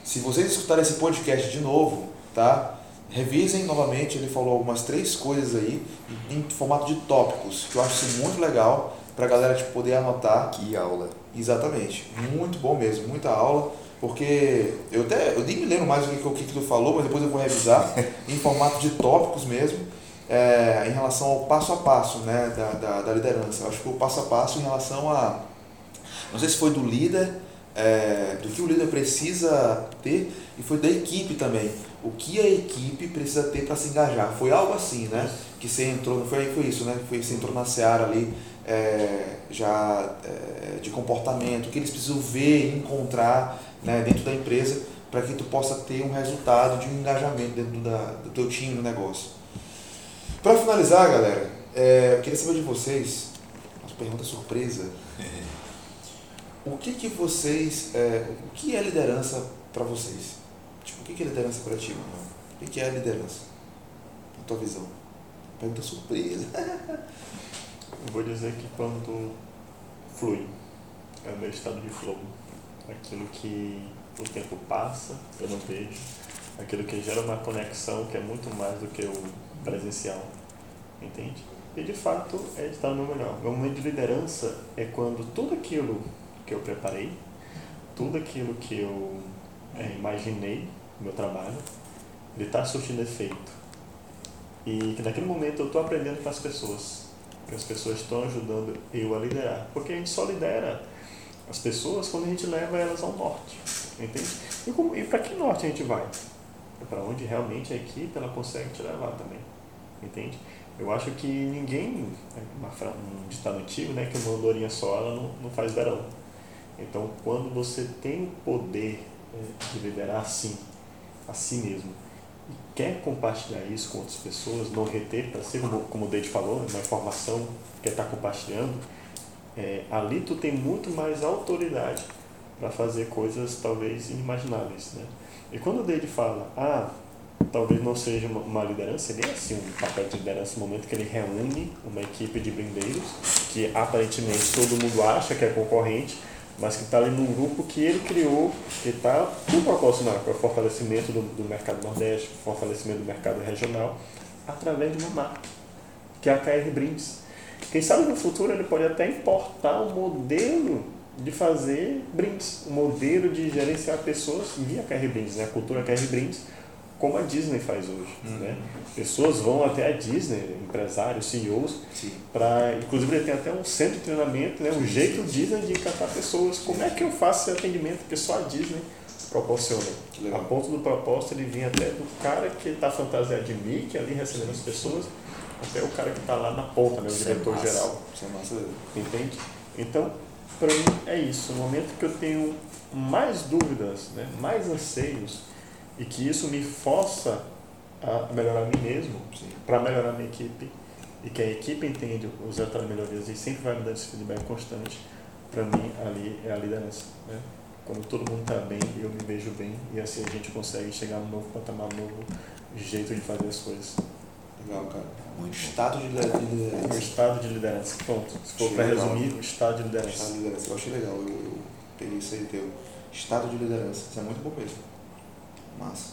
Se vocês escutarem esse podcast de novo, tá? Revisem novamente, ele falou algumas três coisas aí, em, formato de tópicos, que eu acho isso muito legal pra galera tipo, poder anotar. Que aula. Exatamente. Muito bom mesmo, muita aula. Porque eu até eu nem me lembro mais o que, o que, que tu falou, mas depois eu vou revisar em formato de tópicos mesmo, é, em relação ao passo a passo né, da, da, da liderança. Eu acho que o passo a passo em relação a. Não sei se foi do líder, é, do que o líder precisa ter, e foi da equipe também. O que a equipe precisa ter para se engajar. Foi algo assim, né? Que você entrou, foi, foi isso, né? Foi, você entrou na seara ali é, já é, de comportamento, o que eles precisam ver e encontrar né, dentro da empresa para que tu possa ter um resultado de um engajamento dentro da, do teu time no negócio. Para finalizar, galera, é, eu queria saber de vocês, uma pergunta surpresa. O que que vocês, é, o que é liderança para vocês? O que é liderança para ti, mano? O que é liderança? Na tua visão. Pergunta surpresa. eu vou dizer que quando flui, é o meu estado de flow. Aquilo que o tempo passa, eu não vejo. Aquilo que gera uma conexão que é muito mais do que o presencial. Entende? E de fato é estar no meu melhor. Meu momento de liderança é quando tudo aquilo que eu preparei, tudo aquilo que eu é, imaginei meu trabalho, ele está surtindo efeito. E que naquele momento eu estou aprendendo com as pessoas. Que as pessoas estão ajudando eu a liderar. Porque a gente só lidera as pessoas quando a gente leva elas ao norte. Entende? E, e para que norte a gente vai? É para onde realmente a equipe ela consegue te levar também. Entende? Eu acho que ninguém, uma, um ditado antigo, né, que uma andorinha só ela não, não faz verão. Então, quando você tem o poder é, de liderar assim, a si mesmo, e quer compartilhar isso com outras pessoas, não reter para si, como, como o Deide falou, uma informação que está compartilhando, é, ali tu tem muito mais autoridade para fazer coisas talvez inimagináveis. Né? E quando o Deide fala, ah, talvez não seja uma liderança, ele é assim um papel de liderança no momento que ele reúne uma equipe de brindeiros que aparentemente todo mundo acha que é concorrente, mas que está ali num grupo que ele criou, que está tudo proporcional para o fortalecimento do, do mercado nordeste, fortalecimento do mercado regional, através de uma marca, que é a KR Brindes. Quem sabe no futuro ele pode até importar um modelo de fazer brindes, um modelo de gerenciar pessoas via KR Brindes, né? a cultura KR Brindes, como a Disney faz hoje. Uhum. Né? Pessoas vão até a Disney, empresários, CEOs, para. Inclusive ele tem até um centro de treinamento, né? um jeito Disney de encantar pessoas. Como é que eu faço esse atendimento que só a Disney proporciona? A ponto do propósito ele vem até do cara que está fantasiado de Mickey ali recebendo as pessoas, até o cara que está lá na ponta, né? o é diretor geral. Isso é massa. Entende? Então, para mim é isso. No momento que eu tenho mais dúvidas, né? mais anseios, e que isso me força a melhorar a mim mesmo, para melhorar a minha equipe, e que a equipe entende os resultados melhorias e sempre vai me dar esse feedback constante, para mim ali é a liderança. Né? Quando todo mundo está bem, eu me vejo bem e assim a gente consegue chegar num novo patamar, num novo jeito de fazer as coisas. Legal, cara. Um estado de liderança. Um estado de liderança. Pronto. Se for para resumir, estado de liderança. Estado de liderança. Eu achei legal. Eu, eu peguei isso aí teu. Estado de liderança. Isso é muito bom mesmo. Massa.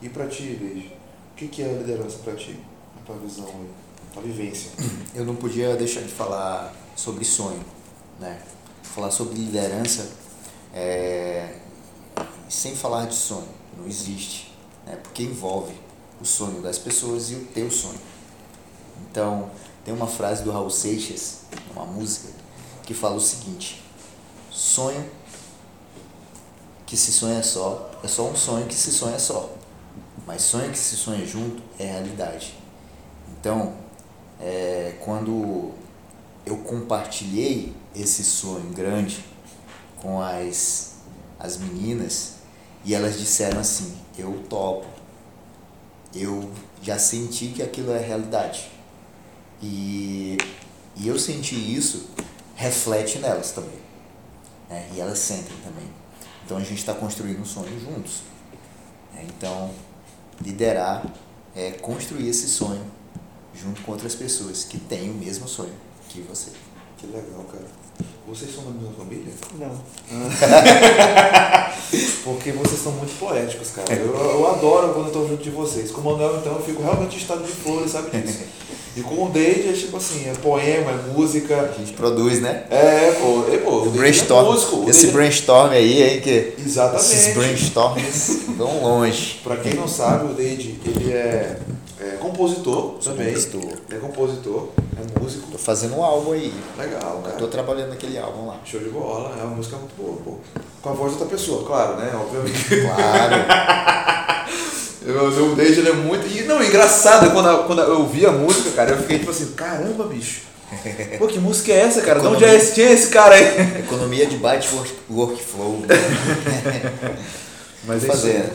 E para ti, Leide, o que, que é liderança para ti? A tua visão aí, a tua vivência? Eu não podia deixar de falar sobre sonho, né? Falar sobre liderança é... sem falar de sonho, não existe, né? Porque envolve o sonho das pessoas e o teu sonho. Então, tem uma frase do Raul Seixas, uma música, que fala o seguinte: sonho que se sonha só é só um sonho que se sonha só. Mas sonho que se sonha junto é realidade. Então, é, quando eu compartilhei esse sonho grande com as, as meninas e elas disseram assim: Eu topo. Eu já senti que aquilo é realidade. E, e eu senti isso, reflete nelas também. Né? E elas sentem também. Então a gente está construindo um sonho juntos. É, então, liderar é construir esse sonho junto com outras pessoas que têm o mesmo sonho que você. Que legal, cara. Vocês são da mesma família? Não. Porque vocês são muito poéticos, cara. Eu, eu adoro quando eu estou junto de vocês. Com o Manuel, então, eu fico realmente em estado de flores, sabe disso? E com o Dade é tipo assim, é poema, é música. A gente produz, né? É, pô. É, pô o brainstorm, é músico, esse brainstorm aí, hein, que Exatamente. esses brainstorms vão longe. Pra quem não sabe, o Dade, ele é, é compositor também. Compositor. É compositor, é músico. Tô fazendo um álbum aí. Legal, cara. Eu tô trabalhando naquele álbum lá. Show de bola, é uma música muito boa, pô. Com a voz de outra pessoa, claro, né? Obviamente. Claro. O Deide ele é muito. E não, engraçado, quando, eu, quando eu ouvi a música, cara, eu fiquei tipo assim, caramba, bicho. Pô, que música é essa, cara? Economia, de onde é esse, tinha esse cara aí? Economia de byte work, workflow. Mas é fazer. Isso,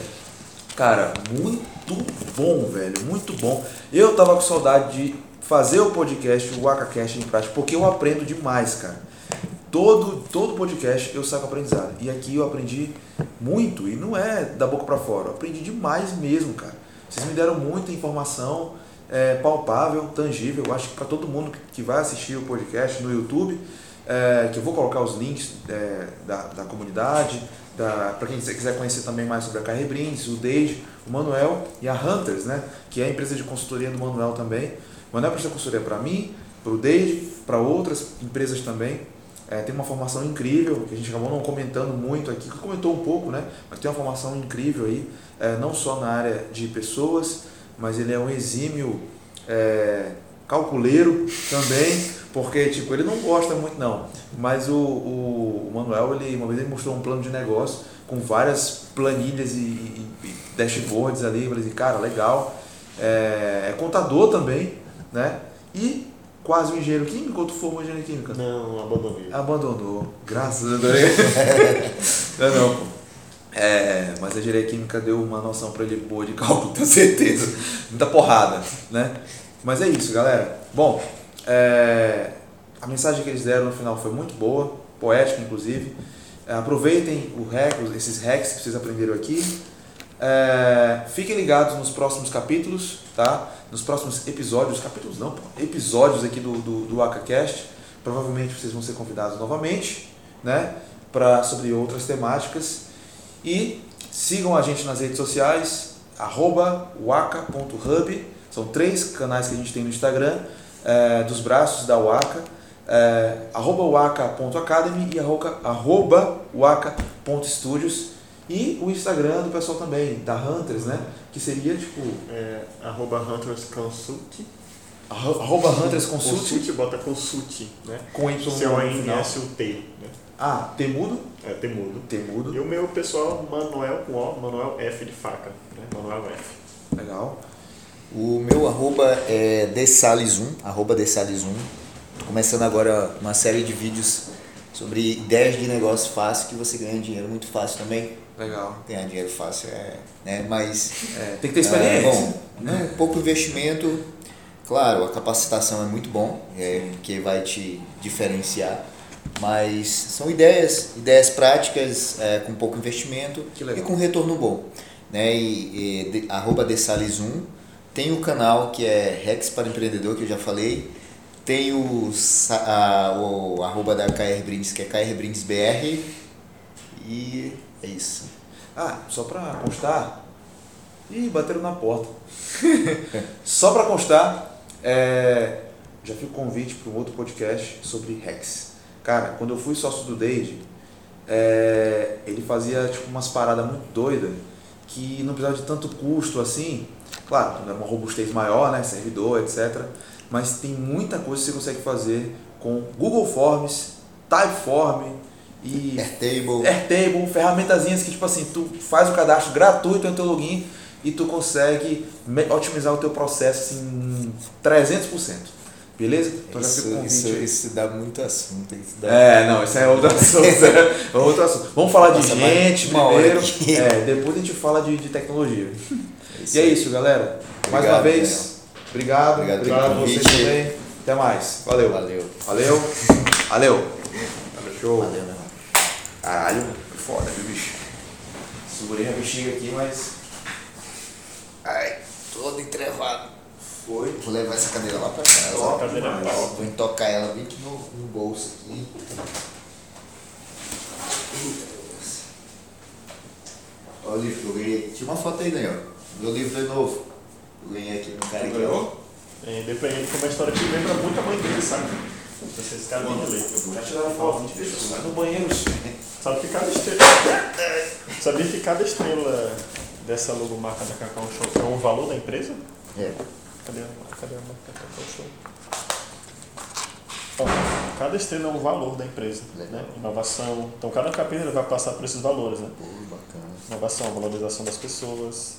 cara, muito bom, velho, muito bom. Eu tava com saudade de fazer o podcast, o WakaCast em prática, porque eu aprendo demais, cara. Todo, todo podcast eu saco aprendizado. E aqui eu aprendi muito, e não é da boca para fora, eu aprendi demais mesmo, cara. Vocês me deram muita informação é, palpável, tangível. Eu acho que para todo mundo que vai assistir o podcast no YouTube, é, que eu vou colocar os links é, da, da comunidade, para quem quiser conhecer também mais sobre a Carre Brindes, o Deide, o Manuel e a Hunters, né, que é a empresa de consultoria do Manuel também. O Manuel presta consultoria para mim, para o Deide, para outras empresas também. É, tem uma formação incrível, que a gente acabou não comentando muito aqui, que comentou um pouco, né? Mas tem uma formação incrível aí, é, não só na área de pessoas, mas ele é um exímio é, calculeiro também, porque tipo, ele não gosta muito não, mas o, o, o, Manuel, ele, uma vez ele mostrou um plano de negócio com várias planilhas e, e, e dashboards ali, eu falei assim, cara, legal, é, é contador também, né? E quase um engenheiro químico ou tu formou engenharia química? Não, abandonei. Abandonou, graças a Deus. não, não, pô. É, mas a engenharia química deu uma noção para ele boa de cálculo, tenho certeza. Muita porrada, né? Mas é isso, galera. Bom, é, a mensagem que eles deram no final foi muito boa, poética inclusive. É, aproveitem o hack, esses hacks que vocês aprenderam aqui. É, fiquem ligados nos próximos capítulos, tá? Nos próximos episódios, capítulos não, episódios aqui do, do, do AcaCast. Provavelmente vocês vão ser convidados novamente, né? Pra, sobre outras temáticas. E sigam a gente nas redes sociais, waka.hub. São três canais que a gente tem no Instagram, é, dos braços da Waka. É, arroba waka.academy e arroba, arroba waka.studios. E o Instagram do pessoal também, da Hunters, né? Que seria tipo. É, arroba Hunters Consult. Arroba Hunters Consult. Consult bota consult, né? Com Y C-O-N-S-U-T. Né? Ah, Temudo? É, Temudo. Temudo. E o meu pessoal, Manuel com O, Manuel F de faca. Né? Manuel F. Legal. O meu arroba é desales1, arroba desales1. Tô começando agora uma série de vídeos sobre ideias de negócio fácil que você ganha dinheiro muito fácil também. Legal. Ganhar dinheiro fácil é, né? Mas É, tem que ter experiência. é, bom, né, pouco investimento, claro, a capacitação é muito bom, é, que vai te diferenciar, mas são ideias, ideias práticas é, com pouco investimento e com retorno bom. Né? E, e de, arroba Desales1, tem o canal que é Rex para Empreendedor, que eu já falei, tem o, a, o arroba da KR Brindes, que é KR Brindes BR, e é isso. Ah, só pra constar. Ih, bateram na porta. só pra constar, é, já fica o convite para um outro podcast sobre Rex. Cara, quando eu fui sócio do Dade, é, ele fazia tipo, umas paradas muito doidas que não precisava de tanto custo assim. Claro, era uma robustez maior, né? Servidor, etc. Mas tem muita coisa que você consegue fazer com Google Forms, Typeform e Airtable. Airtable, ferramentazinhas que tipo assim, tu faz o cadastro gratuito no teu login e tu consegue otimizar o teu processo assim, em 300%. Beleza? Então já fica Isso, convite isso, isso dá muito assunto. Isso dá... É, não, isso é outro assunto. é outro assunto. Vamos falar de Nossa, gente primeiro. É, depois a gente fala de, de tecnologia. isso E é isso, galera. Mais Obrigado, uma vez, obrigado. Obrigado Obrigado, pelo a vocês também. Até mais. Valeu. Valeu. Valeu. Valeu. Show. Valeu, irmão. Caralho, foda, viu, bicho? Segurei a bexiga aqui, mas. Ai, todo entrevado. Foi. Vou levar essa cadeira lá pra casa. Ó, cadeira pau. Vou tocar ela bem aqui no, no bolso aqui. Eita. Olha o livro que eu ganhei. Tira uma foto aí, Daniel. Meu livro é novo. Eu ganhei aqui no cara aqui. É, ele tem uma história que lembra muito a mãe dele, sabe? Vocês vão ler. Já tiraram foto, vai no banheiro. Sabe que cada estrela. Sabia que cada estrela dessa logomarca da Cacau Show é um valor da empresa? É. Cadê a, cadê a marca da Cacau Show? Ó, cada estrela é um valor da empresa. Legal. Né? Inovação. Então cada capítulo vai passar por esses valores, né? Pô, bacana. Inovação, valorização das pessoas.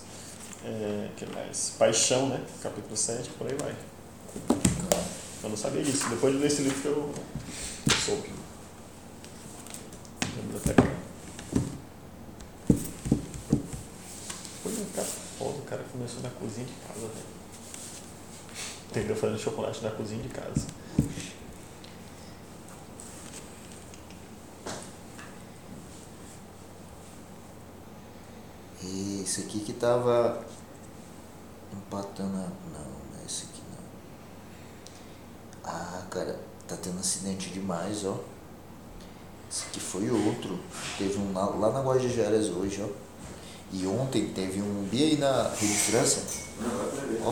É, que mais? Paixão, né? Capítulo 7, por aí vai. Eu não sabia disso. Depois de ler esse livro que eu soube. Biblioteca. Foi um cara foda, cara que começou na cozinha de casa, velho. Entendeu? Fazendo chocolate na cozinha de casa. Esse aqui que tava empatando. Não, não é esse aqui não. Ah, cara, tá tendo acidente demais, ó. Esse aqui foi outro. Teve um lá, lá na Guajajaras hoje, ó. E ontem teve um. Vi aí na Rede França? Ó.